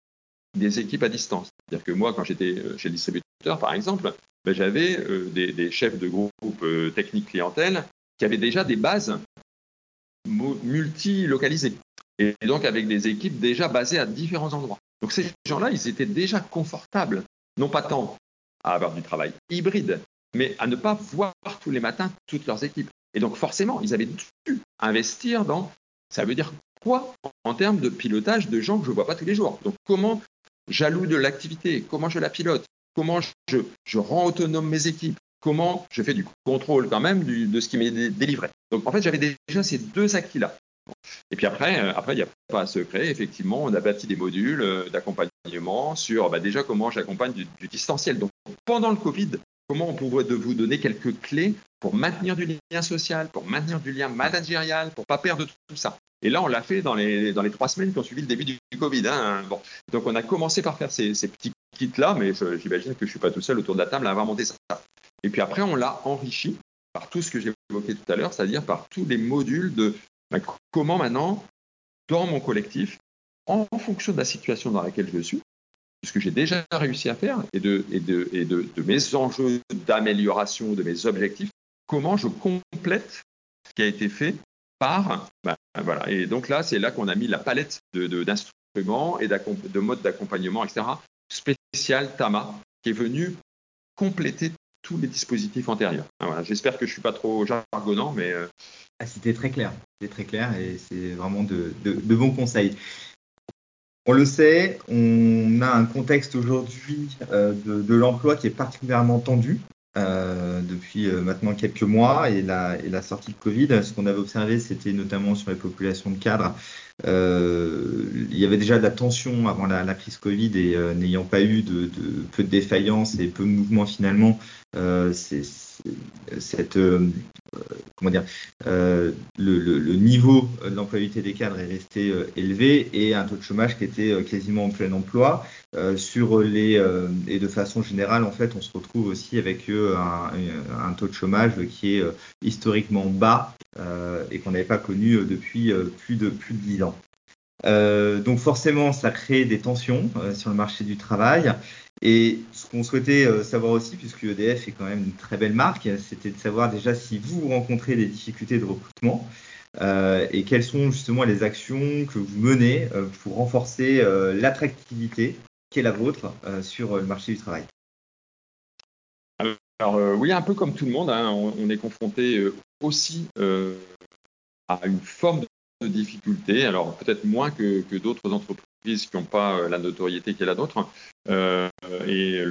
des équipes à distance. C'est-à-dire que moi, quand j'étais chez le distributeur, par exemple, ben, j'avais des, des, chefs de groupe technique clientèle qui avaient déjà des bases multi-localisées. Et donc avec des équipes déjà basées à différents endroits. Donc ces gens-là, ils étaient déjà confortables, non pas tant à avoir du travail hybride, mais à ne pas voir tous les matins toutes leurs équipes. Et donc forcément, ils avaient dû investir dans, ça veut dire quoi en termes de pilotage de gens que je ne vois pas tous les jours? Donc comment j'alloue de l'activité, comment je la pilote, comment je, rends autonome mes équipes, comment je fais du contrôle quand même de ce qui m'est délivré. Donc en fait, j'avais déjà ces deux acquis-là. Et puis après, euh, après il n'y a pas à secret. Effectivement, on a bâti des modules euh, d'accompagnement sur bah, déjà comment j'accompagne du, distanciel. Donc pendant le Covid, comment on pourrait de vous donner quelques clés pour maintenir du lien social, pour maintenir du lien managérial, pour pas perdre tout, ça? Et là, on l'a fait dans les, dans les trois semaines qui ont suivi le début du, Covid. Hein. Donc on a commencé par faire ces, ces petits kits-là, mais j'imagine que je ne suis pas tout seul autour de la table à avoir monté ça. Et puis après, on l'a enrichi par tout ce que évoqué tout à l'heure, c'est-à-dire par tous les modules de bah, comment maintenant, dans mon collectif, en fonction de la situation dans laquelle je suis, ce que j'ai déjà réussi à faire et de, et de, et de, mes enjeux d'amélioration, de mes objectifs, comment je complète ce qui a été fait par. Bah, voilà. Et donc là, c'est là qu'on a mis la palette d'instruments et de modes d'accompagnement, etc., spécial TAMA, qui est venu compléter tous les dispositifs antérieurs. Ah, j'espère que je ne suis pas trop jargonnant, mais... Euh, ah, c'était très clair, c'était très clair et c'est vraiment de, bons conseils. On le sait, on a un contexte aujourd'hui euh, de, l'emploi qui est particulièrement tendu. Euh, depuis maintenant quelques mois et la, et la sortie de Covid. Ce qu'on avait observé, c'était notamment sur les populations de cadres. il y avait déjà de la tension avant la, crise Covid et n'ayant pas eu de, de, peu de défaillances et peu de mouvements finalement, euh, c'est cette euh, comment dire euh, le, niveau de l'employabilité des cadres est resté élevé et un taux de chômage qui était quasiment en plein emploi sur les et de façon générale en fait on se retrouve aussi avec un, un taux de chômage qui est historiquement bas et qu'on n'avait pas connu depuis plus de plus de 10 ans. donc forcément, ça crée des tensions sur le marché du travail. Et ce qu'on souhaitait euh, savoir aussi, puisque EDF est quand même une très belle marque, c'était de savoir déjà si vous rencontrez des difficultés de recrutement euh, et quelles sont justement les actions que vous menez euh, pour renforcer l'attractivité qui est la vôtre sur le marché du travail. Alors oui, un peu comme tout le monde, hein, on, est confronté aussi à une forme de difficulté, alors peut-être moins que d'autres entreprises qui n'ont pas euh, la notoriété qu'elle a d'autres. Euh, et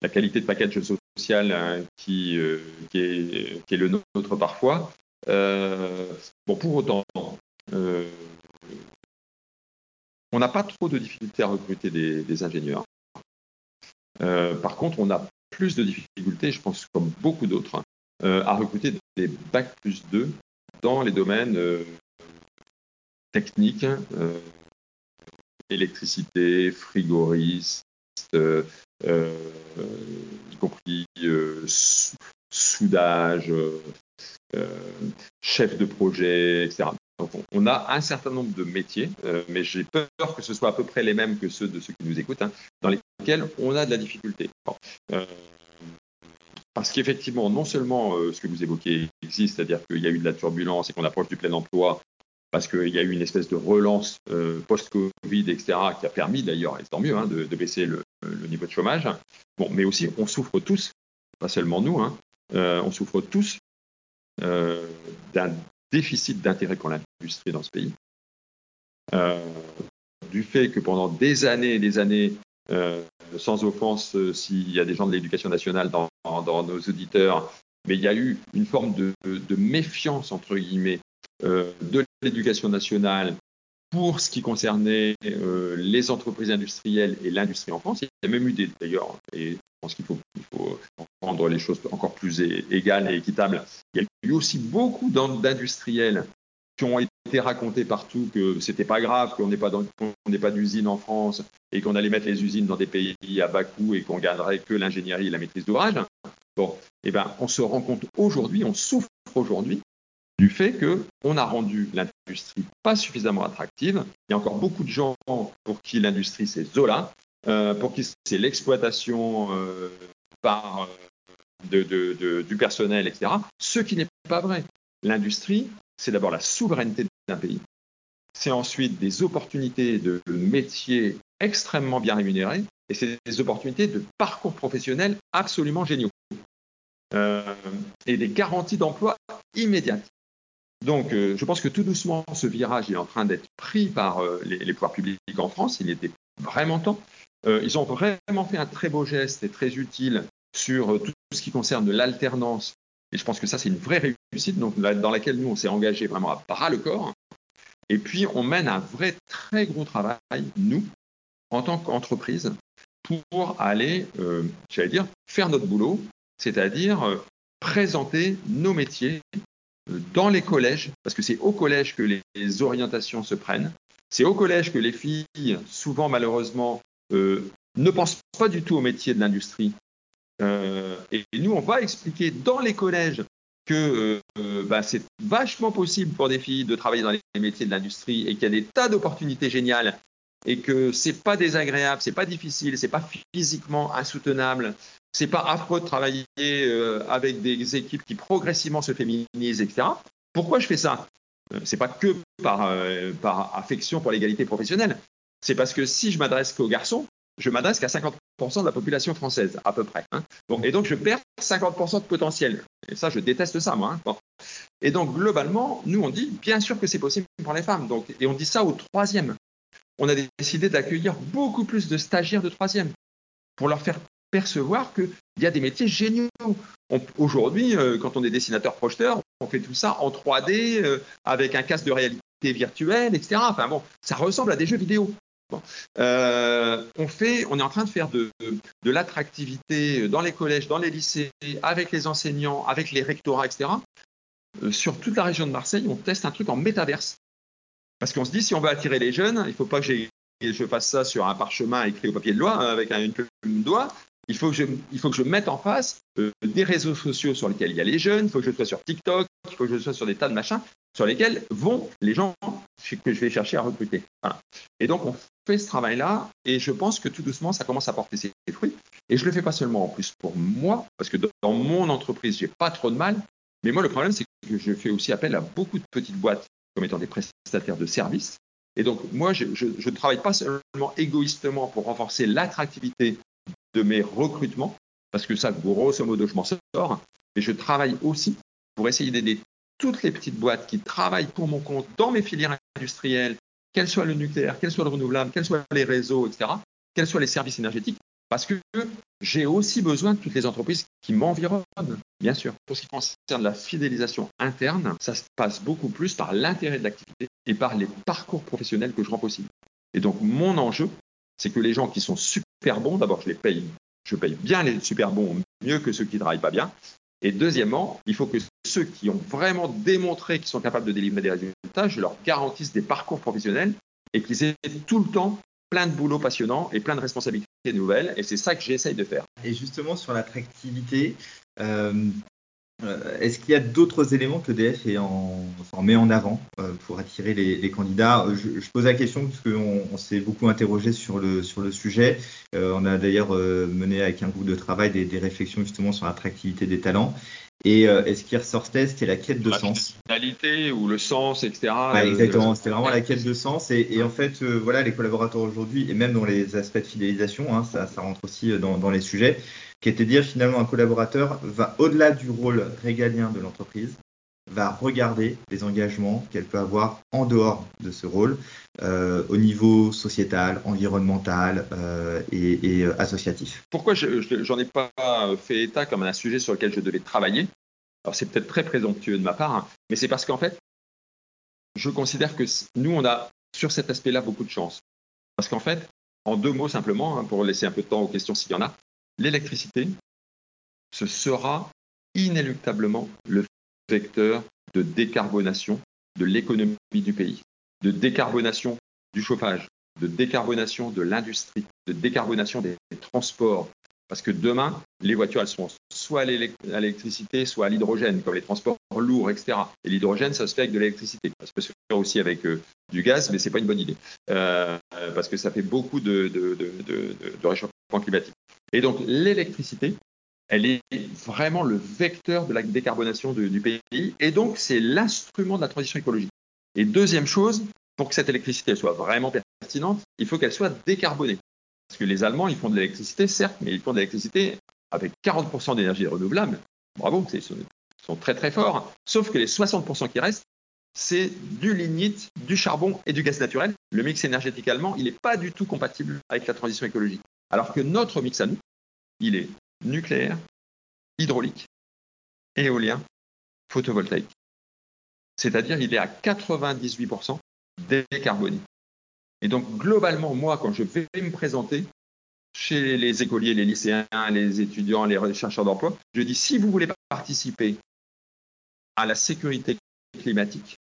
la qualité de package social hein, qui, euh, qui, est, le nôtre parfois. bon, pour autant, on n'a pas trop de difficultés à recruter des, ingénieurs. par contre, on a plus de difficultés, je pense, comme beaucoup d'autres, à recruter des bac plus 2 dans les domaines techniques, électricité, frigoriste, euh, euh, y compris euh, soudage, chef de projet, etc. On a un certain nombre de métiers, mais j'ai peur que ce soit à peu près les mêmes que ceux de ceux qui nous écoutent, hein, dans lesquels on a de la difficulté. Parce qu'effectivement, non seulement ce que vous évoquez existe, c'est-à-dire qu'il y a eu de la turbulence et qu'on approche du plein emploi, parce qu'il y a eu une espèce de relance euh, post-Covid, etc., qui a permis d'ailleurs, et tant mieux, hein, de, baisser le, niveau de chômage. Bon, mais aussi, on souffre tous, pas seulement nous, hein, euh, on souffre tous euh, d'un déficit d'intérêt pour l'industrie dans ce pays. du fait que pendant des années et des années, sans offense s'il y a des gens de l'éducation nationale dans, nos auditeurs, mais il y a eu une forme de, méfiance, entre guillemets, euh, de l'éducation nationale pour ce qui concernait euh, les entreprises industrielles et l'industrie en France. Il y a même eu des, d'ailleurs, et je pense qu'il faut, il faut rendre les choses encore plus égales et équitables, il y a eu aussi beaucoup d'industriels qui ont été racontés partout que c'était pas grave, qu'on n'ait pas, pas d'usine en France et qu'on allait mettre les usines dans des pays à bas coût et qu'on garderait que l'ingénierie et la maîtrise d'ouvrage. Bon, eh ben, on se rend compte aujourd'hui, on souffre aujourd'hui du fait qu'on a rendu l'industrie pas suffisamment attractive. Il y a encore beaucoup de gens pour qui l'industrie c'est Zola, euh, pour qui c'est l'exploitation euh, par euh, du personnel, etc. Ce qui n'est pas vrai. L'industrie, c'est d'abord la souveraineté d'un pays. C'est ensuite des opportunités de métiers extrêmement bien rémunérés et c'est des opportunités de parcours professionnel absolument géniaux. et des garanties d'emploi immédiates. Donc, euh, je pense que tout doucement, ce virage est en train d'être pris par euh, les, pouvoirs publics en France. Il était vraiment temps. Euh, ils ont vraiment fait un très beau geste et très utile sur tout, ce qui concerne l'alternance. Et je pense que ça, c'est une vraie dans laquelle nous, on s'est engagé vraiment à bras le corps. Et puis, on mène un vrai très gros travail, nous, en tant qu'entreprise, pour aller, j'allais dire, faire notre boulot, c'est-à-dire présenter nos métiers dans les collèges, parce que c'est au collège que les, orientations se prennent. C'est au collège que les filles, souvent malheureusement, euh, ne pensent pas du tout au métier de l'industrie. Euh, et, nous, on va expliquer dans les collèges que euh, bah, c'est vachement possible pour des filles de travailler dans les métiers de l'industrie et qu'il y a des tas d'opportunités géniales et que c'est pas désagréable, c'est pas difficile, c'est pas physiquement insoutenable c'est pas affreux de travailler euh, avec des équipes qui progressivement se féminisent, etc. Pourquoi je fais ça? Euh, C'est pas que par, par affection pour l'égalité professionnelle. C'est parce que si je m'adresse qu'aux garçons, je m'adresse qu'à 50% de la population française, à peu près. Hein. Et donc, je perds 50% de potentiel. Et ça, je déteste ça, moi. Hein. Et donc, globalement, nous, on dit, bien sûr que c'est possible pour les femmes. Donc, et on dit ça au troisième. On a décidé d'accueillir beaucoup plus de stagiaires de troisième pour leur faire percevoir qu'il y a des métiers géniaux. Aujourd'hui, euh, quand on est dessinateur projeteur, on fait tout ça en 3D euh, avec un casque de réalité virtuelle, etc. Enfin bon, ça ressemble à des jeux vidéo. Euh, on est en train de faire de, l'attractivité dans les collèges, dans les lycées, avec les enseignants, avec les rectorats, etc. sur toute la région de Marseille, on teste un truc en métaverse. Parce qu'on se dit, si on veut attirer les jeunes, il ne faut pas que je fasse ça sur un parchemin écrit au papier de loi hein, avec une plume de doigt il faut que je, mette en face euh, des réseaux sociaux sur lesquels il y a les jeunes, il faut que je sois sur TikTok, il faut que je sois sur des tas de machins sur lesquels vont les gens que je vais chercher à recruter. Et donc, on fait ce travail-là et je pense que tout doucement, ça commence à porter ses fruits. Et je ne le fais pas seulement en plus pour moi, parce que dans mon entreprise, j'ai pas trop de mal. Mais moi, le problème, c'est que je fais aussi appel à beaucoup de petites boîtes comme étant des prestataires de services. Et donc, moi, je ne travaille pas seulement égoïstement pour renforcer l'attractivité de mes recrutements, parce que ça, grosso modo, je m'en sors, mais je travaille aussi pour essayer d'aider toutes les petites boîtes qui travaillent pour mon compte dans mes filières industrielles, qu'elles soient le nucléaire, qu'elles soient le renouvelable, qu'elles soient les réseaux, etc., quels soient les services énergétiques, parce que j'ai aussi besoin de toutes les entreprises qui m'environnent, bien sûr. Pour ce qui concerne la fidélisation interne, ça se passe beaucoup plus par l'intérêt de l'activité et par les parcours professionnels que je rends possible. Et donc, mon enjeu, c'est que les gens qui sont super bons, d'abord, je les paye, je paye bien les super bons, mieux que ceux qui ne travaillent pas bien. Et deuxièmement, il faut que ceux qui ont vraiment démontré qu'ils sont capables de délivrer des résultats, je leur garantisse des parcours professionnels et qu'ils aient tout le temps plein de boulot passionnant et plein de responsabilités nouvelles. Et c'est ça que j'essaye de faire. Et justement, sur l'attractivité, Euh, est-ce qu'il y a d'autres éléments que l'EDF en, en, met en avant euh, pour attirer les, candidats? Je, pose la question parce qu'on on, s'est beaucoup interrogé sur le, sujet. Euh, on a d'ailleurs mené avec un groupe de travail des réflexions justement sur l'attractivité des talents. Et, est ce qui ressortait, c'était la quête de sens. La finalité ou le sens, etc. exactement, c'était vraiment la quête de sens. Et, en fait, voilà, les collaborateurs aujourd'hui, et même dans les aspects de fidélisation, hein, ça, ça, rentre aussi dans, dans les sujets, qui était de dire finalement un collaborateur va au-delà du rôle régalien de l'entreprise, va regarder les engagements qu'elle peut avoir en dehors de ce rôle euh, au niveau sociétal, environnemental euh, et, euh, associatif. Pourquoi je n'en ai pas fait état comme un sujet sur lequel je devais travailler? Alors c'est peut-être très présomptueux de ma part, hein, mais c'est parce qu'en fait, je considère que nous, on a sur cet aspect-là beaucoup de chance. Parce qu'en fait, en deux mots simplement, hein, pour laisser un peu de temps aux questions s'il y en a, l'électricité, ce sera inéluctablement le vecteur de décarbonation de l'économie du pays, de décarbonation du chauffage, de décarbonation de l'industrie, de décarbonation des, transports. Parce que demain, les voitures, elles seront soit à l'électricité, soit à l'hydrogène, comme les transports lourds, etc. Et l'hydrogène, ça se fait avec de l'électricité. Ça peut se faire aussi avec euh, du gaz, mais ce n'est pas une bonne idée. Euh, parce que ça fait beaucoup de, de réchauffement climatique. Et donc l'électricité, elle est vraiment le vecteur de la décarbonation du pays, et donc c'est l'instrument de la transition écologique. Et deuxième chose, pour que cette électricité soit vraiment pertinente, il faut qu'elle soit décarbonée. Parce que les Allemands, ils font de l'électricité, certes, mais ils font de l'électricité avec 40% d'énergie renouvelable. Bravo, ils sont très très forts. Sauf que les 60% qui restent, c'est du lignite, du charbon et du gaz naturel. Le mix énergétique allemand, il n'est pas du tout compatible avec la transition écologique. Alors que notre mix à nous, il est nucléaire, hydraulique, éolien, photovoltaïque. C'est-à-dire il est à 98% décarboné. Et donc globalement, moi, quand je vais me présenter chez les écoliers, les lycéens, les étudiants, les chercheurs d'emploi, je dis si vous voulez participer à la sécurité climatique,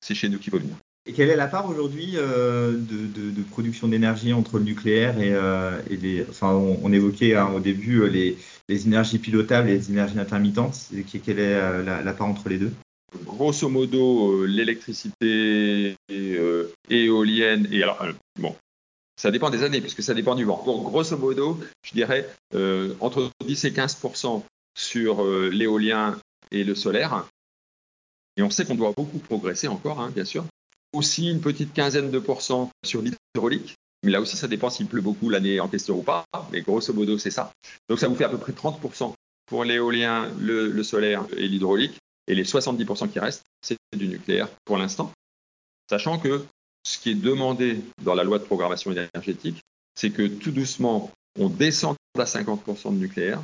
c'est chez nous qu'il faut venir. Et quelle est la part aujourd'hui euh, de, production d'énergie entre le nucléaire et, euh, les. Enfin, on, évoquait hein, au début euh, les, énergies pilotables et les énergies intermittentes. quelle est la, part entre les deux? Grosso modo, l'électricité éolienne et alors bon, ça dépend des années puisque ça dépend du vent. Grosso modo, je dirais entre 10 et 15% sur l'éolien et le solaire. Et on sait qu'on doit beaucoup progresser encore, hein, bien sûr aussi une petite quinzaine de pourcents sur l'hydraulique. Mais là aussi, ça dépend s'il pleut beaucoup l'année en question ou pas. Mais grosso modo, c'est ça. Donc, ça vous fait à peu près 30% pour l'éolien, le, solaire et l'hydraulique. Et les 70% qui restent, c'est du nucléaire pour l'instant. Sachant que ce qui est demandé dans la loi de programmation énergétique, c'est que tout doucement, on descende à 50% de nucléaire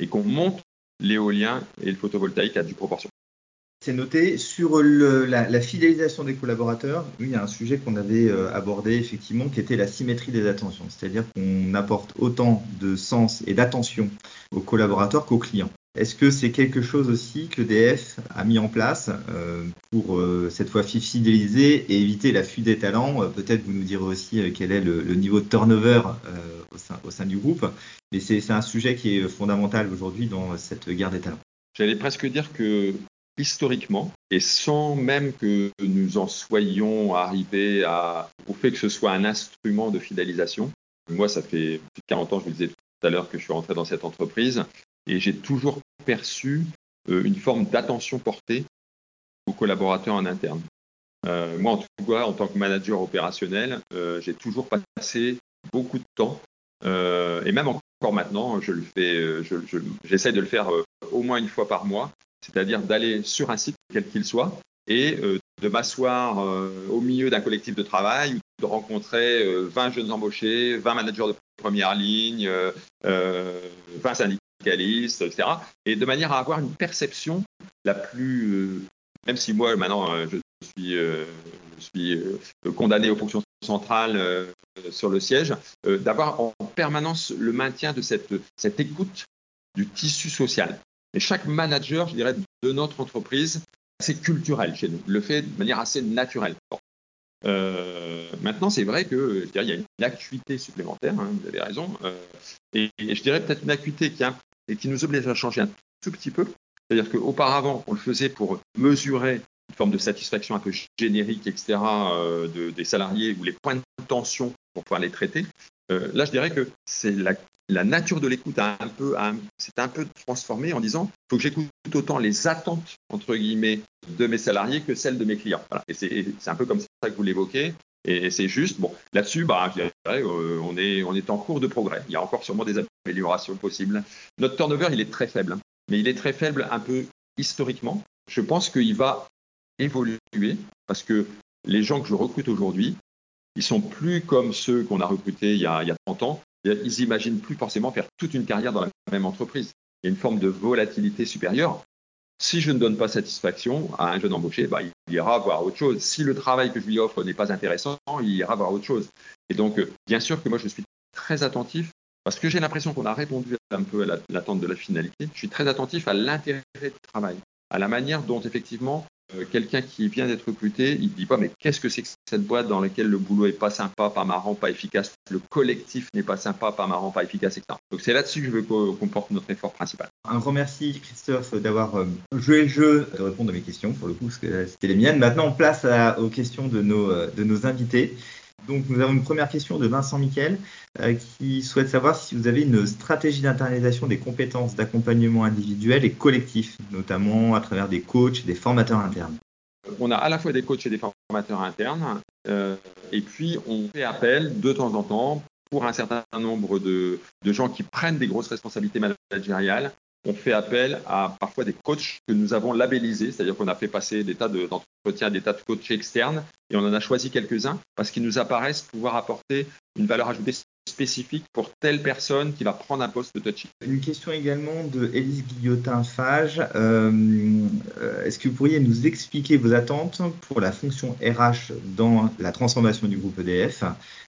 et qu'on monte l'éolien et le photovoltaïque à due proportion. C'est noté sur la, fidélisation des collaborateurs. il y a un sujet qu'on avait euh, abordé effectivement, qui était la symétrie des attentions, c'est-à-dire qu'on apporte autant de sens et d'attention aux collaborateurs qu'aux clients. Est-ce que c'est quelque chose aussi que l'EDF a mis en place euh, pour euh, cette fois fidéliser et éviter la fuite des talents? Peut-être vous nous direz aussi quel est le, niveau de turnover au, sein, du groupe, mais c'est un sujet qui est fondamental aujourd'hui dans cette guerre des talents. J'allais presque dire que historiquement, et sans même que nous en soyons arrivés au fait que ce soit un instrument de fidélisation. Moi, ça fait plus de 40 ans, je vous disais tout à l'heure, que je suis rentré dans cette entreprise, et j'ai toujours perçu euh, une forme d'attention portée aux collaborateurs en interne. Euh, moi, en tout cas, en tant que manager opérationnel, euh, j'ai toujours passé beaucoup de temps, et même encore maintenant, je le fais, j'essaie de le faire au moins une fois par mois, c'est-à-dire d'aller sur un site, quel qu'il soit, et euh, de m'asseoir euh, au milieu d'un collectif de travail, de rencontrer 20 euh, jeunes embauchés, 20 managers de première ligne, 20 syndicalistes, etc. Et de manière à avoir une perception la plus, même si moi maintenant je suis, je suis condamné aux fonctions centrales sur le siège, d'avoir en permanence le maintien de cette, cette écoute du tissu social. Et chaque manager, je dirais, de notre entreprise, c'est culturel chez nous, le fait de manière assez naturelle. Euh, maintenant, c'est vrai qu'il y a une acuité supplémentaire, hein, vous avez raison, euh, et, je dirais peut-être une acuité qui, qui, nous oblige à changer un tout petit peu, C'est-à-dire qu'auparavant, on le faisait pour mesurer une forme de satisfaction un peu générique, etc., euh, de, des salariés ou les points de tension pour pouvoir les traiter. Là, je dirais que c'est la, la, nature de l'écoute a un peu, c'est un peu transformé en disant, il faut que j'écoute autant les attentes entre guillemets de mes salariés que celles de mes clients. Et c'est un peu comme ça que vous l'évoquez. Et c'est juste, bon, là-dessus, bah, je dirais, euh, on, est, on est en cours de progrès. Il y a encore sûrement des améliorations possibles. Notre turnover, il est très faible, hein. mais il est très faible un peu historiquement. Je pense qu'il va évoluer parce que les gens que je recrute aujourd'hui, ils sont plus comme ceux qu'on a recrutés il y a, il y a 30 ans. Ils imaginent plus forcément faire toute une carrière dans la même entreprise. Il y a une forme de volatilité supérieure. Si je ne donne pas satisfaction à un jeune embauché, bah, il ira voir autre chose. Si le travail que je lui offre n'est pas intéressant, il ira voir autre chose. Et donc, euh, bien sûr que moi, je suis très attentif parce que j'ai l'impression qu'on a répondu un peu à l'attente de la finalité. Je suis très attentif à l'intérêt du travail, à la manière dont effectivement euh, quelqu'un qui vient d'être recruté, il ne dit pas mais qu'est-ce que c'est que cette boîte dans laquelle le boulot est pas sympa, pas marrant, pas efficace, le collectif n'est pas sympa, pas marrant, pas efficace, etc. Donc c'est là-dessus que je veux qu'on porte notre effort principal. Un grand merci Christophe d'avoir euh, joué le jeu, de répondre à mes questions pour le coup, parce que c'était les miennes. Maintenant on place aux questions de nos, euh, de nos invités. Donc nous avons une première question de Vincent Miquel euh, qui souhaite savoir si vous avez une stratégie d'internalisation des compétences d'accompagnement individuel et collectif, notamment à travers des coachs, des formateurs internes. On a à la fois des coachs et des formateurs internes, euh, et puis on fait appel de temps en temps pour un certain nombre de gens qui prennent des grosses responsabilités managériales on fait appel à parfois des coachs que nous avons labellisés, c'est-à-dire qu'on a fait passer des tas d'entretiens, des tas de coachs externes, et on en a choisi quelques-uns parce qu'ils nous apparaissent pouvoir apporter une valeur ajoutée spécifique pour telle personne qui va prendre un poste de touchy. Une question également de Élise Guillotin-Fage. Euh, euh, est-ce que vous pourriez nous expliquer vos attentes pour la fonction RH dans la transformation du groupe EDF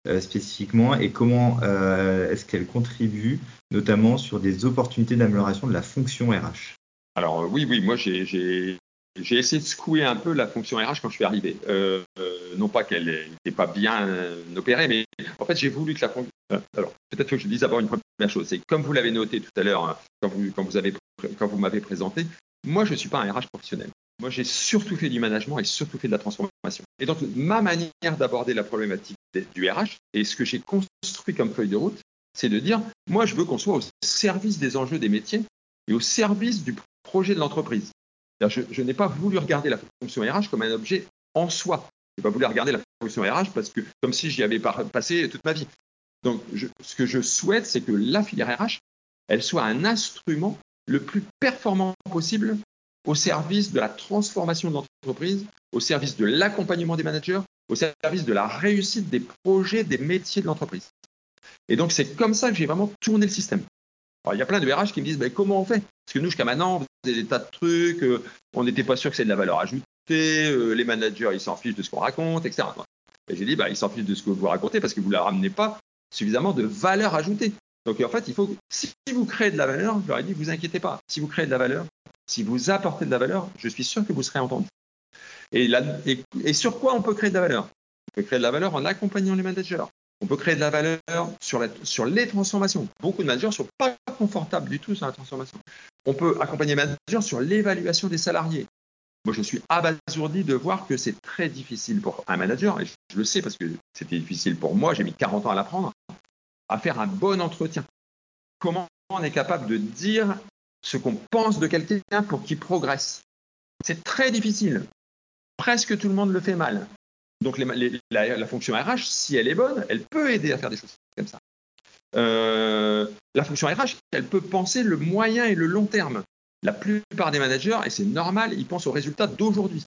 euh, spécifiquement et comment est-ce qu'elle contribue notamment sur des opportunités d'amélioration de la fonction RH Alors oui, oui, moi j'ai j'ai essayé de secouer un peu la fonction RH quand je suis arrivé. Euh, euh, non pas qu'elle n'était pas bien euh, opérée, mais en fait, j'ai voulu que la fonction. alors, peut-être que je dise d'abord une première chose. C'est comme vous l'avez noté tout à l'heure, hein, quand vous, quand vous, avez, quand vous m'avez présenté, moi, je ne suis pas un RH professionnel. Moi, j'ai surtout fait du management et surtout fait de la transformation. Et donc, ma manière d'aborder la problématique du RH et ce que j'ai construit comme feuille de route, c'est de dire, moi, je veux qu'on soit au service des enjeux des métiers et au service du projet de l'entreprise. Je, n'ai pas voulu regarder la fonction RH comme un objet en soi. Je n'ai pas voulu regarder la fonction RH comme si j'y avais passé toute ma vie. Donc, ce que je souhaite, c'est que la filière RH, elle soit un instrument le plus performant possible au service de la transformation de l'entreprise, au service de l'accompagnement des managers, au service de la réussite des projets, des métiers de l'entreprise. Et donc, c'est comme ça que j'ai vraiment tourné le système. Alors, il y a plein de RH qui me disent ben, comment on fait? Parce que nous, jusqu'à maintenant, on faisait des tas de trucs, euh, on n'était pas sûr que c'est de la valeur ajoutée, euh, les managers, ils s'en fichent de ce qu'on raconte, etc. Et j'ai dit bah, ils s'en fichent de ce que vous racontez parce que vous ne leur ramenez pas suffisamment de valeur ajoutée. Donc, en fait, il faut si vous créez de la valeur, je leur ai dit vous inquiétez pas. Si vous créez de la valeur, si vous apportez de la valeur, je suis sûr que vous serez entendu. Et, et sur quoi on peut créer de la valeur? On peut créer de la valeur en accompagnant les managers, on peut créer de la valeur sur, les transformations. Beaucoup de managers ne sont pas confortables du tout sur la transformation. On peut accompagner les managers sur l'évaluation des salariés. Moi, je suis abasourdi de voir que c'est très difficile pour un manager, et je le sais parce que c'était difficile pour moi, j'ai mis 40 ans à l'apprendre, à faire un bon entretien. Comment on est capable de dire ce qu'on pense de quelqu'un pour qu'il progresse? C'est très difficile. Presque tout le monde le fait mal. Donc la, fonction RH, si elle est bonne, elle peut aider à faire des choses comme ça. Euh, la fonction RH, elle peut penser le moyen et le long terme. La plupart des managers, et c'est normal, ils pensent aux résultats d'aujourd'hui,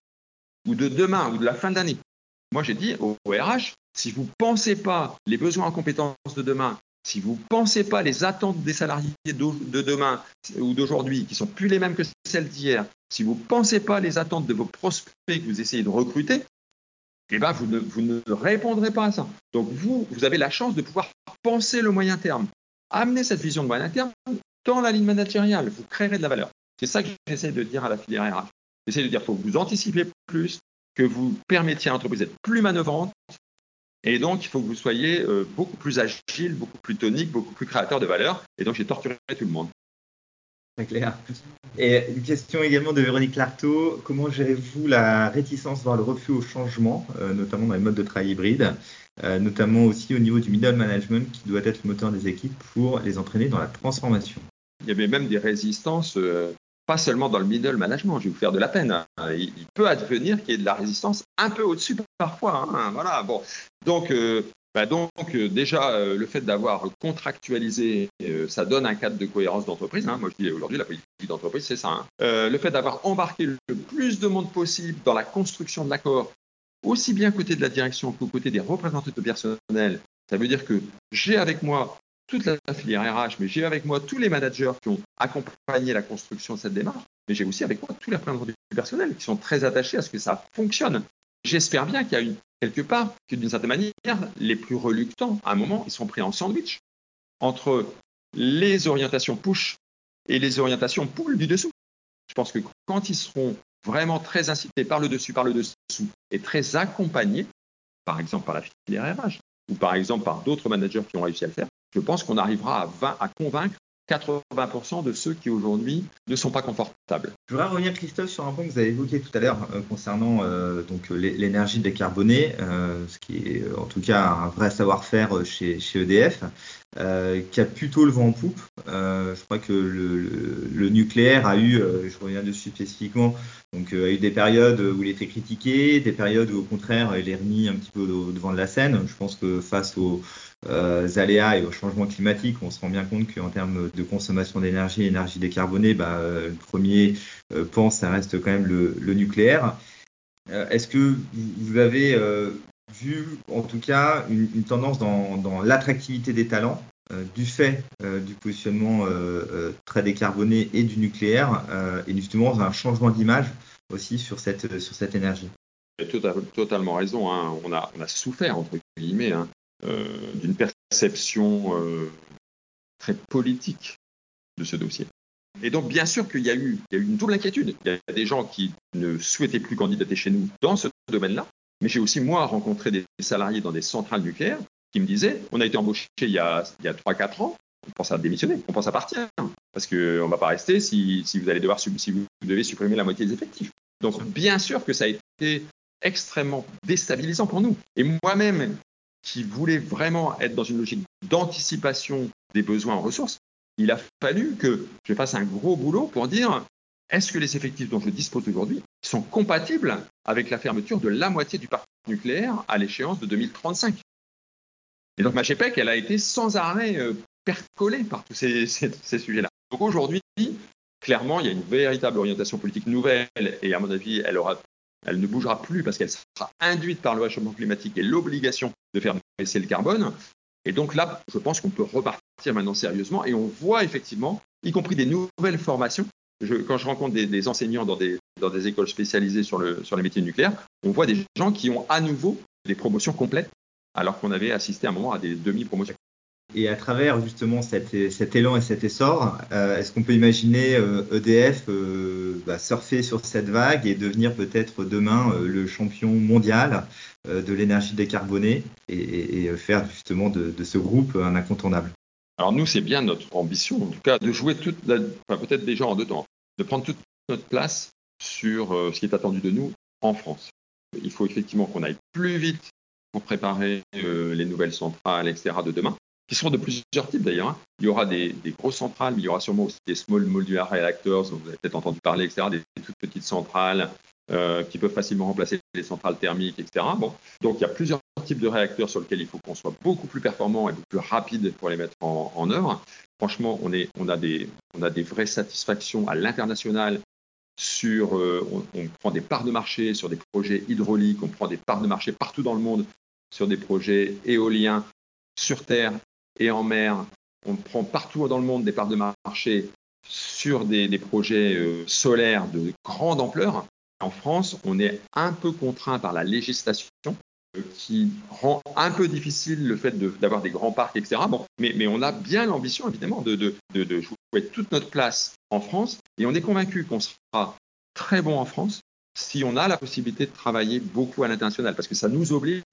ou de demain, ou de la fin d'année. Moi, j'ai dit au RH, si vous ne pensez pas les besoins en compétences de demain, si vous ne pensez pas les attentes des salariés de demain ou d'aujourd'hui, qui sont plus les mêmes que celles d'hier, si vous ne pensez pas les attentes de vos prospects que vous essayez de recruter, eh ben, vous, ne, vous ne répondrez pas à ça. Donc, vous, vous avez la chance de pouvoir penser le moyen terme. Amener cette vision de moyen terme dans la ligne managériale. Vous créerez de la valeur. C'est ça que j'essaie de dire à la filière RH. J'essaie de dire qu'il faut que vous anticipez plus, que vous permettiez à l'entreprise d'être plus manœuvrante. Et donc, il faut que vous soyez euh, beaucoup plus agile, beaucoup plus tonique, beaucoup plus créateur de valeur. Et donc, j'ai torturé tout le monde. Très clair. Et une question également de Véronique Lartaud. Comment gérez-vous la réticence, voire le refus au changement, euh, notamment dans les modes de travail hybride, euh, notamment aussi au niveau du middle management qui doit être le moteur des équipes pour les entraîner dans la transformation? Il y avait même des résistances, euh, pas seulement dans le middle management, je vais vous faire de la peine. Hein. Il, peut advenir qu'il y ait de la résistance un peu au-dessus parfois. Hein. Voilà, bon. Donc, bah donc euh, déjà, euh, le fait d'avoir contractualisé, euh, ça donne un cadre de cohérence d'entreprise. Hein. Moi, je dis aujourd'hui, la politique d'entreprise, c'est ça. Hein. le fait d'avoir embarqué le plus de monde possible dans la construction de l'accord, aussi bien côté de la direction qu'au côté des représentants de personnel, ça veut dire que j'ai avec moi toute la filière RH, mais j'ai avec moi tous les managers qui ont accompagné la construction de cette démarche, mais j'ai aussi avec moi tous les représentants du personnel qui sont très attachés à ce que ça fonctionne. J'espère bien qu'il y a quelque part que d'une certaine manière, les plus reluctants, à un moment, ils sont pris en sandwich entre les orientations push et les orientations pull du dessous. Je pense que quand ils seront vraiment très incités par le dessus, par le dessous, et très accompagnés, par exemple par la filière RH, ou par exemple par d'autres managers qui ont réussi à le faire, je pense qu'on arrivera à convaincre 80% de ceux qui aujourd'hui ne sont pas confortables. Je voudrais revenir, Christophe, sur un point que vous avez évoqué tout à l'heure euh, concernant euh, donc l'énergie décarbonée, euh, ce qui est en tout cas un vrai savoir-faire chez, EDF, qui a plutôt le vent en poupe. je crois que le, nucléaire a eu, je reviens dessus spécifiquement, donc a eu des périodes où il était critiqué, des périodes où au contraire il est remis un petit peu devant de la scène. Je pense que face aux euh, aléas et au changement climatique, on se rend bien compte qu'en termes de consommation d'énergie, énergie décarbonée, bah, euh, le premier euh, ça reste quand même le, nucléaire. Euh, est-ce que vous avez vu, en tout cas, une, tendance dans, l'attractivité des talents du fait du positionnement très décarboné et du nucléaire, et justement un changement d'image aussi sur cette, sur cette énergie? Totalement raison. Hein. On, a, souffert, entre guillemets, hein, euh, d'une perception euh, très politique de ce dossier. Et donc, bien sûr qu'il y, a eu, une double inquiétude. Il y a des gens qui ne souhaitaient plus candidater chez nous dans ce domaine-là, mais j'ai aussi, moi, rencontré des salariés dans des centrales nucléaires qui me disaient on a été embauché il y a, y a 3-4 ans, on pense à démissionner, on pense à partir, parce qu'on ne va pas rester si, si, vous allez devoir si vous devez supprimer la moitié des effectifs. Donc, bien sûr que ça a été extrêmement déstabilisant pour nous. Et moi-même, qui voulait vraiment être dans une logique d'anticipation des besoins en ressources, il a fallu que je fasse un gros boulot pour dire est-ce que les effectifs dont je dispose aujourd'hui sont compatibles avec la fermeture de la moitié du parc nucléaire à l'échéance de 2035 Et donc ma GPEC, elle a été sans arrêt euh, percolée par tous ces, ces sujets-là. Donc aujourd'hui, clairement, il y a une véritable orientation politique nouvelle et à mon avis, elle aura elle ne bougera plus parce qu'elle sera induite par le réchauffement climatique et l'obligation de faire baisser le carbone. Et donc là, je pense qu'on peut repartir maintenant sérieusement et on voit effectivement, y compris des nouvelles formations. quand je rencontre des, enseignants dans des, écoles spécialisées sur, sur les métiers nucléaires, on voit des gens qui ont à nouveau des promotions complètes alors qu'on avait assisté à un moment à des demi-promotions. Et à travers justement cet, élan et cet essor, euh, est-ce qu'on peut imaginer EDF euh, e euh, bah, surfer sur cette vague et devenir peut-être demain le champion mondial de l'énergie décarbonée et, faire justement de, ce groupe un incontournable? Alors nous, c'est bien notre ambition, en tout cas, de jouer toute, la, enfin, peut-être déjà en deux temps, de prendre toute notre place sur ce qui est attendu de nous en France. Il faut effectivement qu'on aille plus vite pour préparer les nouvelles centrales, etc. de demain qui seront de plusieurs types d'ailleurs. Hein. Il y aura des, grosses centrales, mais il y aura sûrement aussi des small modular reactors, dont vous avez peut-être entendu parler, etc., des, toutes petites centrales euh, qui peuvent facilement remplacer les centrales thermiques, etc. Bon. Donc il y a plusieurs types de réacteurs sur lesquels il faut qu'on soit beaucoup plus performant et beaucoup plus rapide pour les mettre en, œuvre. Franchement, on, a des, vraies satisfactions à l'international sur, euh, on, prend des parts de marché sur des projets hydrauliques, on prend des parts de marché partout dans le monde sur des projets éoliens sur Terre et en mer. On prend partout dans le monde des parts de marché sur des, projets euh, solaires de grande ampleur. En France, on est un peu contraint par la législation euh, qui rend un peu difficile le fait d'avoir des grands parcs, etc. Mais, on a bien l'ambition, évidemment, de, de, de, jouer toute notre place en France et on est convaincu qu'on sera très bon en France si on a la possibilité de travailler beaucoup à l'international parce que ça nous oblige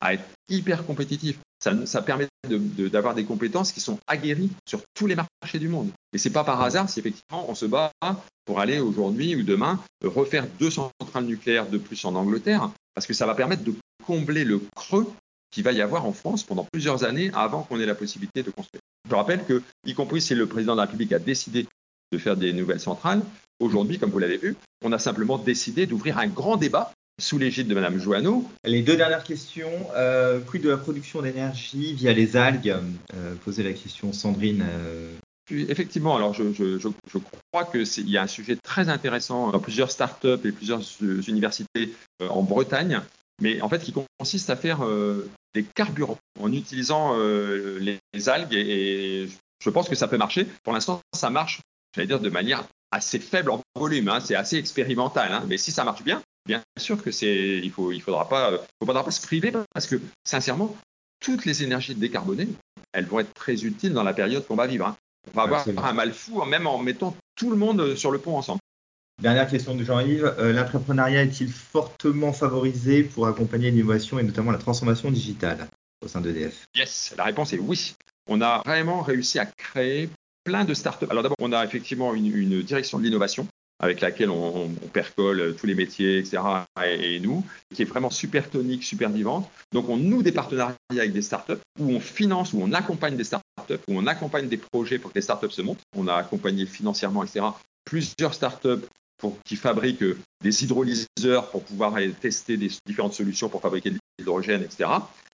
à être hyper compétitif. Ça, permet d'avoir des compétences qui sont aguerries sur tous les marchés du monde. Et c'est pas par hasard si effectivement on se bat pour aller aujourd'hui ou demain refaire deux centrales nucléaires de plus en Angleterre, parce que ça va permettre de combler le creux qu'il va y avoir en France pendant plusieurs années avant qu'on ait la possibilité de construire. Je rappelle que, y compris si le président de la République a décidé de faire des nouvelles centrales, aujourd'hui, comme vous l'avez vu, on a simplement décidé d'ouvrir un grand débat sous l'égide de Mme Joanneau. Les deux dernières questions. Euh, quid de la production d'énergie via les algues euh, Posait la question Sandrine. Euh. Effectivement, alors je, crois qu'il y a un sujet très intéressant dans plusieurs startups et plusieurs universités euh, en Bretagne, mais en fait qui consiste à faire des carburants en utilisant les, algues et, je pense que ça peut marcher. Pour l'instant, ça marche, j'allais dire, de manière assez faible en volume. Hein. c'est assez expérimental, hein. mais si ça marche bien, bien sûr que c'est, il faut, il faudra pas, faudra pas se priver parce que sincèrement, toutes les énergies décarbonées, elles vont être très utiles dans la période qu'on va vivre. Hein. On va avoir un mal fou, même en mettant tout le monde sur le pont ensemble. Dernière question de Jean-Yves. Euh, l'entrepreneuriat est-il fortement favorisé pour accompagner l'innovation et notamment la transformation digitale au sein d'EDF? Yes, la réponse est oui. On a vraiment réussi à créer plein de startups. Alors d'abord, on a effectivement une direction de l'innovation avec laquelle on, percole tous les métiers, etc. Et, nous, qui est vraiment super tonique, super vivante. Donc, on noue des partenariats avec des startups où on finance, où on accompagne des startups, où on accompagne des projets pour que les startups se montent. On a accompagné financièrement, etc. Plusieurs startups pour, qui fabriquent des hydrolyseurs pour pouvoir tester des différentes solutions pour fabriquer de l'hydrogène, etc.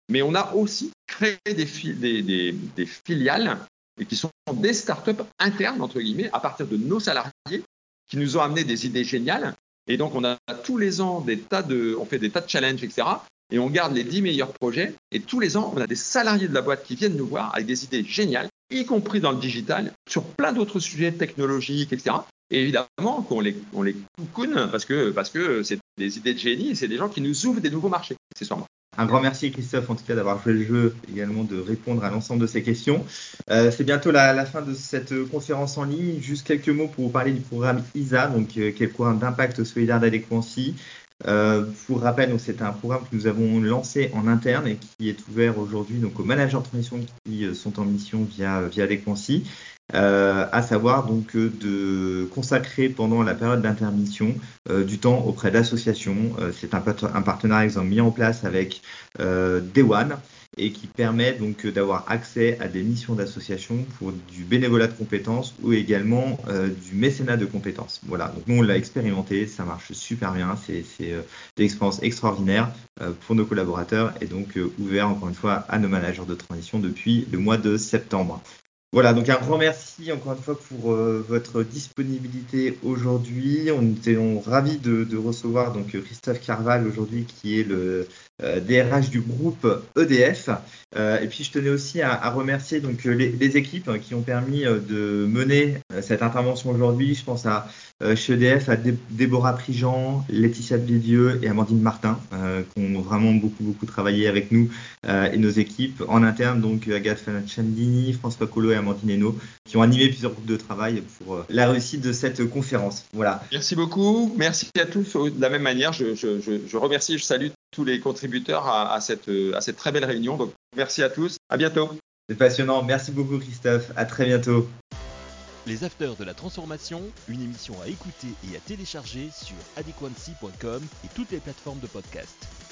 Mais on a aussi créé des, des, des filiales et qui sont des startups internes, entre guillemets, à partir de nos salariés qui nous ont amené des idées géniales. Et donc, on a tous les ans des tas de, on fait des tas de challenges, etc. Et on garde les 10 meilleurs projets. Et tous les ans, on a des salariés de la boîte qui viennent nous voir avec des idées géniales, y compris dans le digital, sur plein d'autres sujets technologiques, etc. Et évidemment qu'on les, on les coucoune parce que, parce que c'est des idées de génie et c'est des gens qui nous ouvrent des nouveaux marchés, accessoirement. Un grand merci Christophe en tout cas d'avoir joué le jeu, également de répondre à l'ensemble de ces questions. Euh, c'est bientôt la, fin de cette conférence en ligne. Juste quelques mots pour vous parler du programme ISA, donc euh, qui est le programme d'impact solidaire d'adéquancy. Euh, pour rappel, c'est un programme que nous avons lancé en interne et qui est ouvert aujourd'hui donc aux managers de transition qui euh, sont en mission via via Adéquancy. Euh, à savoir donc euh, de consacrer pendant la période d'intermission euh, du temps auprès d'associations. c'est un, un, partenariat ont mis en place avec Day One et qui permet donc d'avoir accès à des missions d'association pour du bénévolat de compétences ou également du mécénat de compétences. Voilà, donc nous on l'a expérimenté, ça marche super bien, c'est des expériences extraordinaires pour nos collaborateurs et donc ouvert encore une fois à nos managers de transition depuis le mois de septembre. Voilà, donc un grand merci encore une fois pour euh, votre disponibilité aujourd'hui. On était ravis de, recevoir donc Christophe Carval aujourd'hui qui est le DRH euh, du groupe EDF. Euh, et puis je tenais aussi à, remercier donc les, équipes qui ont permis de mener cette intervention aujourd'hui. Je pense à chez EDF à Déborah Prigent, Laetitia Bédieux et Amandine Martin qui ont vraiment beaucoup beaucoup travaillé avec nous et nos équipes en interne donc Agathe Chandini, François Colo et Amandine qui ont animé plusieurs groupes de travail pour euh, la réussite de cette conférence. Voilà. Merci beaucoup. Merci à tous. De la même manière, je, je, remercie, je salue tous les contributeurs à, cette, à cette très belle réunion. Donc, merci à tous. À bientôt. C'est passionnant. Merci beaucoup, Christophe. À très bientôt. Les Afters de la Transformation, une émission à écouter et à télécharger sur adequancy.com et toutes les plateformes de podcast.